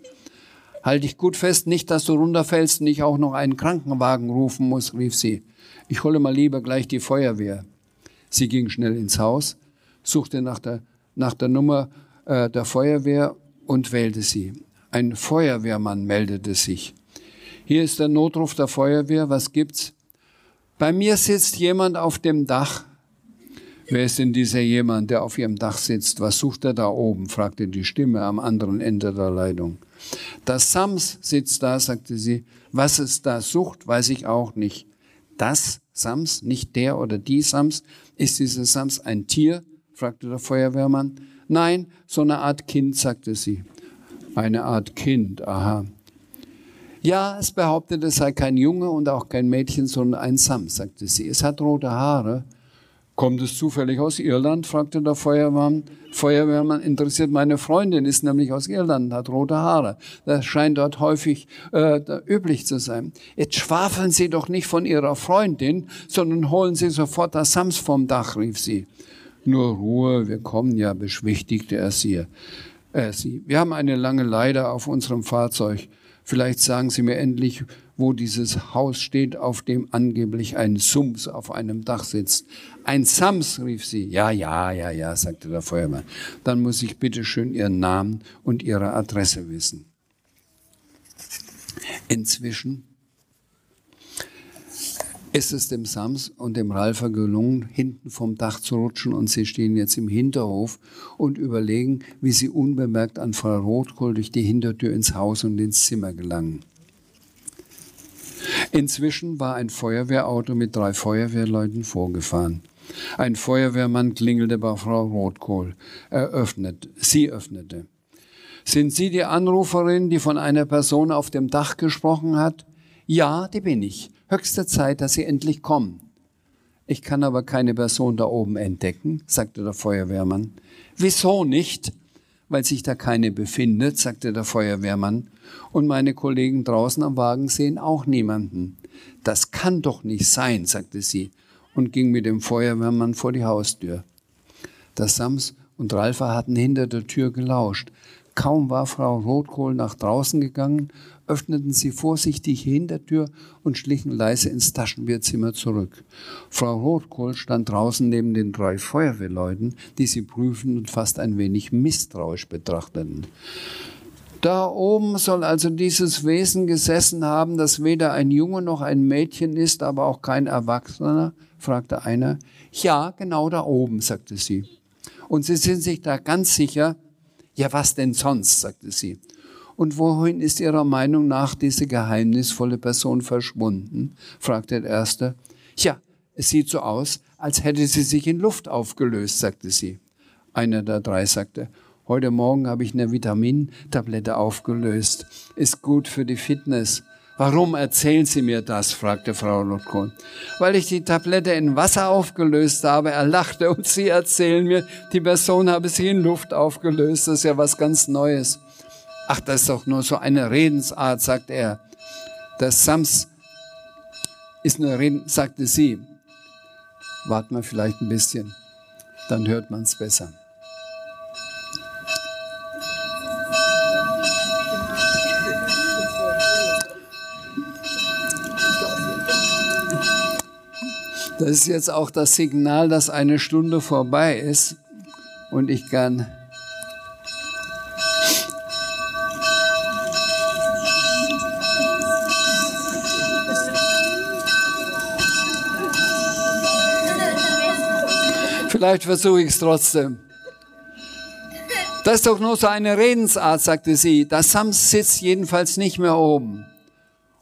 Halt dich gut fest, nicht, dass du runterfällst und ich auch noch einen Krankenwagen rufen muss, rief sie. Ich hole mal lieber gleich die Feuerwehr. Sie ging schnell ins Haus, suchte nach der, nach der Nummer äh, der Feuerwehr und wählte sie. Ein Feuerwehrmann meldete sich. Hier ist der Notruf der Feuerwehr, was gibt's? Bei mir sitzt jemand auf dem Dach, Wer ist denn dieser jemand, der auf ihrem Dach sitzt? Was sucht er da oben? fragte die Stimme am anderen Ende der Leitung. Das Sams sitzt da, sagte sie. Was es da sucht, weiß ich auch nicht. Das Sams, nicht der oder die Sams. Ist dieser Sams ein Tier? fragte der Feuerwehrmann. Nein, so eine Art Kind, sagte sie. Eine Art Kind, aha. Ja, es behauptet, es sei kein Junge und auch kein Mädchen, sondern ein Sams, sagte sie. Es hat rote Haare Kommt es zufällig aus Irland? fragte der Feuerwehrmann. Feuerwehrmann interessiert meine Freundin, ist nämlich aus Irland, hat rote Haare. Das scheint dort häufig äh, üblich zu sein. Jetzt schwafeln Sie doch nicht von Ihrer Freundin, sondern holen Sie sofort das Sams vom Dach, rief sie. Nur Ruhe, wir kommen ja, beschwichtigte er sie. Äh, sie. Wir haben eine lange Leide auf unserem Fahrzeug. Vielleicht sagen Sie mir endlich, wo dieses Haus steht, auf dem angeblich ein Sums auf einem Dach sitzt. Ein Sams, rief sie. Ja, ja, ja, ja, sagte der Feuermann. Dann muss ich bitte schön Ihren Namen und Ihre Adresse wissen. Inzwischen ist es dem Sams und dem Ralfer gelungen, hinten vom Dach zu rutschen und sie stehen jetzt im Hinterhof und überlegen, wie sie unbemerkt an Frau Rotkohl durch die Hintertür ins Haus und ins Zimmer gelangen. Inzwischen war ein Feuerwehrauto mit drei Feuerwehrleuten vorgefahren. Ein Feuerwehrmann klingelte bei Frau Rotkohl. Er öffnet, sie öffnete. Sind Sie die Anruferin, die von einer Person auf dem Dach gesprochen hat? Ja, die bin ich. Höchste Zeit, dass Sie endlich kommen. Ich kann aber keine Person da oben entdecken, sagte der Feuerwehrmann. Wieso nicht? Weil sich da keine befindet, sagte der Feuerwehrmann. Und meine Kollegen draußen am Wagen sehen auch niemanden. Das kann doch nicht sein, sagte sie und ging mit dem Feuerwehrmann vor die Haustür. Das Sams und Ralfa hatten hinter der Tür gelauscht. Kaum war Frau Rotkohl nach draußen gegangen, öffneten sie vorsichtig die Hintertür und schlichen leise ins Taschenbierzimmer zurück. Frau Rotkohl stand draußen neben den drei Feuerwehrleuten, die sie prüfen und fast ein wenig misstrauisch betrachteten. Da oben soll also dieses Wesen gesessen haben, das weder ein Junge noch ein Mädchen ist, aber auch kein Erwachsener? fragte einer. Ja, genau da oben, sagte sie. Und Sie sind sich da ganz sicher, ja, was denn sonst, sagte sie. Und wohin ist Ihrer Meinung nach diese geheimnisvolle Person verschwunden? fragte der Erste. Ja, es sieht so aus, als hätte sie sich in Luft aufgelöst, sagte sie. Einer der drei sagte, heute Morgen habe ich eine Vitamintablette aufgelöst. Ist gut für die Fitness. Warum erzählen Sie mir das? fragte Frau Lotkohn. Weil ich die Tablette in Wasser aufgelöst habe. Er lachte und Sie erzählen mir, die Person habe sich in Luft aufgelöst. Das ist ja was ganz Neues. Ach, das ist doch nur so eine Redensart, sagt er. Das Sams ist eine Reden, sagte sie. Warten wir vielleicht ein bisschen, dann hört man es besser. Das ist jetzt auch das Signal, dass eine Stunde vorbei ist und ich gern Vielleicht versuche ich es trotzdem. Das ist doch nur so eine Redensart, sagte sie. Das Sams sitzt jedenfalls nicht mehr oben.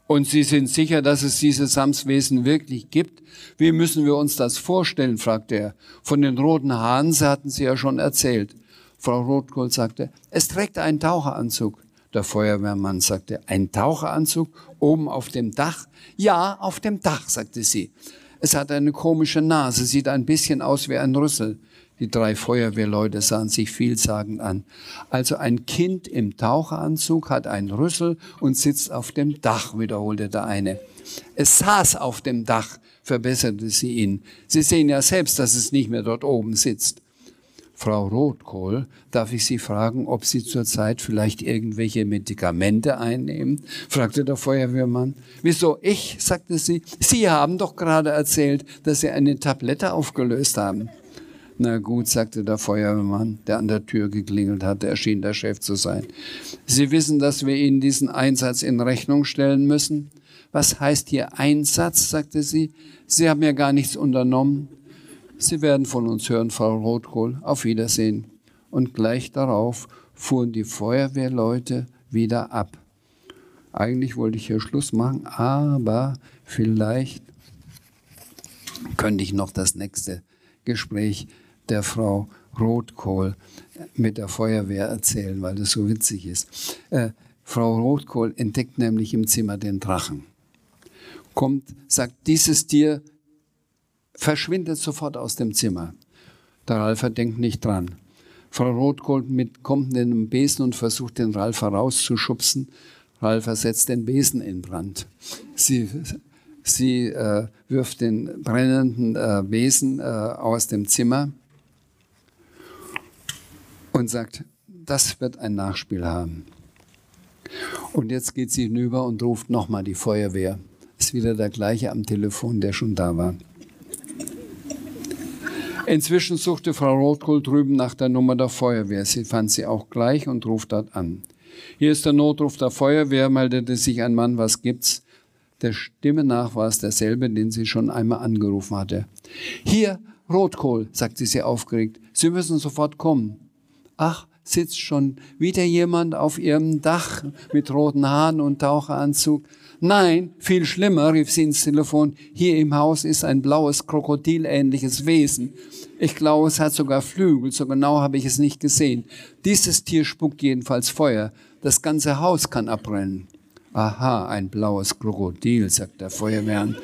Und Sie sind sicher, dass es diese Samswesen wirklich gibt? Wie müssen wir uns das vorstellen? fragte er. Von den roten Haaren hatten Sie ja schon erzählt. Frau Rotkohl sagte, es trägt einen Taucheranzug. Der Feuerwehrmann sagte, ein Taucheranzug oben auf dem Dach? Ja, auf dem Dach, sagte sie. Es hat eine komische Nase, sieht ein bisschen aus wie ein Rüssel. Die drei Feuerwehrleute sahen sich vielsagend an. Also ein Kind im Taucheranzug hat einen Rüssel und sitzt auf dem Dach, wiederholte der eine. Es saß auf dem Dach, verbesserte sie ihn. Sie sehen ja selbst, dass es nicht mehr dort oben sitzt. Frau Rotkohl, darf ich Sie fragen, ob Sie zurzeit vielleicht irgendwelche Medikamente einnehmen? fragte der Feuerwehrmann. Wieso ich? sagte sie. Sie haben doch gerade erzählt, dass Sie eine Tablette aufgelöst haben. Na gut, sagte der Feuerwehrmann, der an der Tür geklingelt hatte, er schien der Chef zu sein. Sie wissen, dass wir Ihnen diesen Einsatz in Rechnung stellen müssen? Was heißt hier Einsatz? sagte sie. Sie haben ja gar nichts unternommen. Sie werden von uns hören, Frau Rotkohl. Auf Wiedersehen. Und gleich darauf fuhren die Feuerwehrleute wieder ab. Eigentlich wollte ich hier Schluss machen, aber vielleicht könnte ich noch das nächste Gespräch der Frau Rotkohl mit der Feuerwehr erzählen, weil das so witzig ist. Äh, Frau Rotkohl entdeckt nämlich im Zimmer den Drachen. Kommt, sagt, dieses Tier verschwindet sofort aus dem Zimmer. Der Ralfer denkt nicht dran. Frau Rotkohl mit, kommt in den Besen und versucht, den Ralfer rauszuschubsen. Ralfer setzt den Besen in Brand. Sie, sie äh, wirft den brennenden äh, Besen äh, aus dem Zimmer und sagt, das wird ein Nachspiel haben. Und jetzt geht sie hinüber und ruft nochmal die Feuerwehr. Ist wieder der gleiche am Telefon, der schon da war. Inzwischen suchte Frau Rotkohl drüben nach der Nummer der Feuerwehr. Sie fand sie auch gleich und ruft dort an. Hier ist der Notruf der Feuerwehr, meldete sich ein Mann, was gibt's? Der Stimme nach war es derselbe, den sie schon einmal angerufen hatte. Hier, Rotkohl, sagte sie aufgeregt. Sie müssen sofort kommen. Ach, sitzt schon wieder jemand auf ihrem Dach mit roten Haaren und Taucheranzug. Nein, viel schlimmer, rief sie ins Telefon. Hier im Haus ist ein blaues, krokodilähnliches Wesen. Ich glaube, es hat sogar Flügel, so genau habe ich es nicht gesehen. Dieses Tier spuckt jedenfalls Feuer. Das ganze Haus kann abbrennen. Aha, ein blaues Krokodil, sagt der Feuerwehrmann.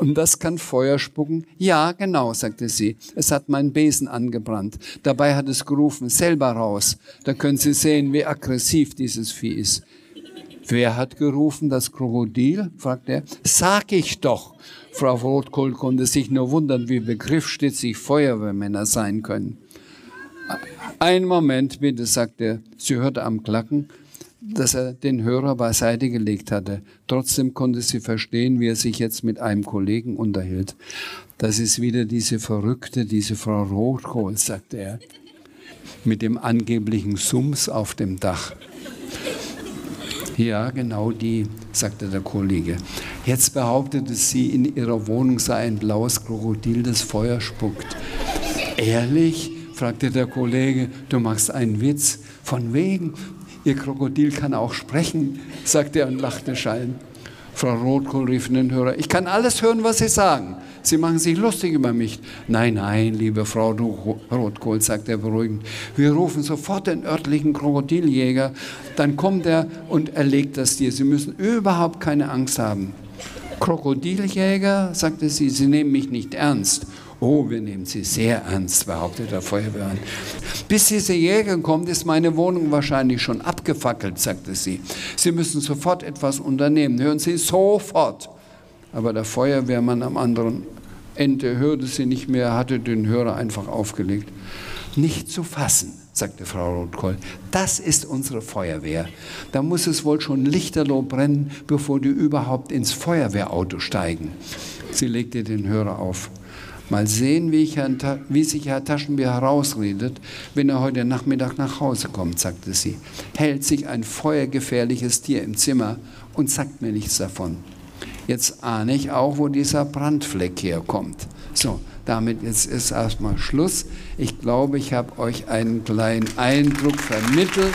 Und das kann Feuer spucken? Ja, genau, sagte sie. Es hat meinen Besen angebrannt. Dabei hat es gerufen, selber raus. Da können Sie sehen, wie aggressiv dieses Vieh ist. Wer hat gerufen, das Krokodil? fragte er. Sag ich doch. Frau Rotkohl konnte sich nur wundern, wie begriffsstutzig Feuerwehrmänner sein können. Ein Moment bitte, sagte er. Sie hörte am Klacken, dass er den Hörer beiseite gelegt hatte. Trotzdem konnte sie verstehen, wie er sich jetzt mit einem Kollegen unterhielt. Das ist wieder diese Verrückte, diese Frau Rotkohl, sagte er, mit dem angeblichen Sums auf dem Dach. Ja, genau die, sagte der Kollege. Jetzt behauptete sie, in ihrer Wohnung sei ein blaues Krokodil, das Feuer spuckt. Ehrlich? fragte der Kollege. Du machst einen Witz. Von wegen? Ihr Krokodil kann auch sprechen, sagte er und lachte schallend. Frau Rotkohl rief in den Hörer, ich kann alles hören, was Sie sagen. Sie machen sich lustig über mich. Nein, nein, liebe Frau Rotkohl, sagt er beruhigend. Wir rufen sofort den örtlichen Krokodiljäger. Dann kommt er und erlegt das Tier. Sie müssen überhaupt keine Angst haben. Krokodiljäger, sagte sie, Sie nehmen mich nicht ernst. Oh, wir nehmen Sie sehr ernst, behauptet der Feuerwehrmann. Bis diese Jäger kommt, ist meine Wohnung wahrscheinlich schon abgefackelt, sagte sie. Sie müssen sofort etwas unternehmen. Hören Sie sofort. Aber der Feuerwehrmann am anderen Ende hörte sie nicht mehr, hatte den Hörer einfach aufgelegt. Nicht zu fassen, sagte Frau Rotkohl. Das ist unsere Feuerwehr. Da muss es wohl schon lichterloh brennen, bevor die überhaupt ins Feuerwehrauto steigen. Sie legte den Hörer auf. Mal sehen, wie, Herrn, wie, sich Herr Taschenbier herausredet, wenn er heute Nachmittag nach Hause kommt, sagte sie. Hält sich ein feuergefährliches Tier im Zimmer und sagt mir nichts davon. Jetzt ahne ich auch, wo dieser Brandfleck herkommt. So, damit jetzt ist erstmal Schluss. Ich glaube, ich habe euch einen kleinen Eindruck vermittelt.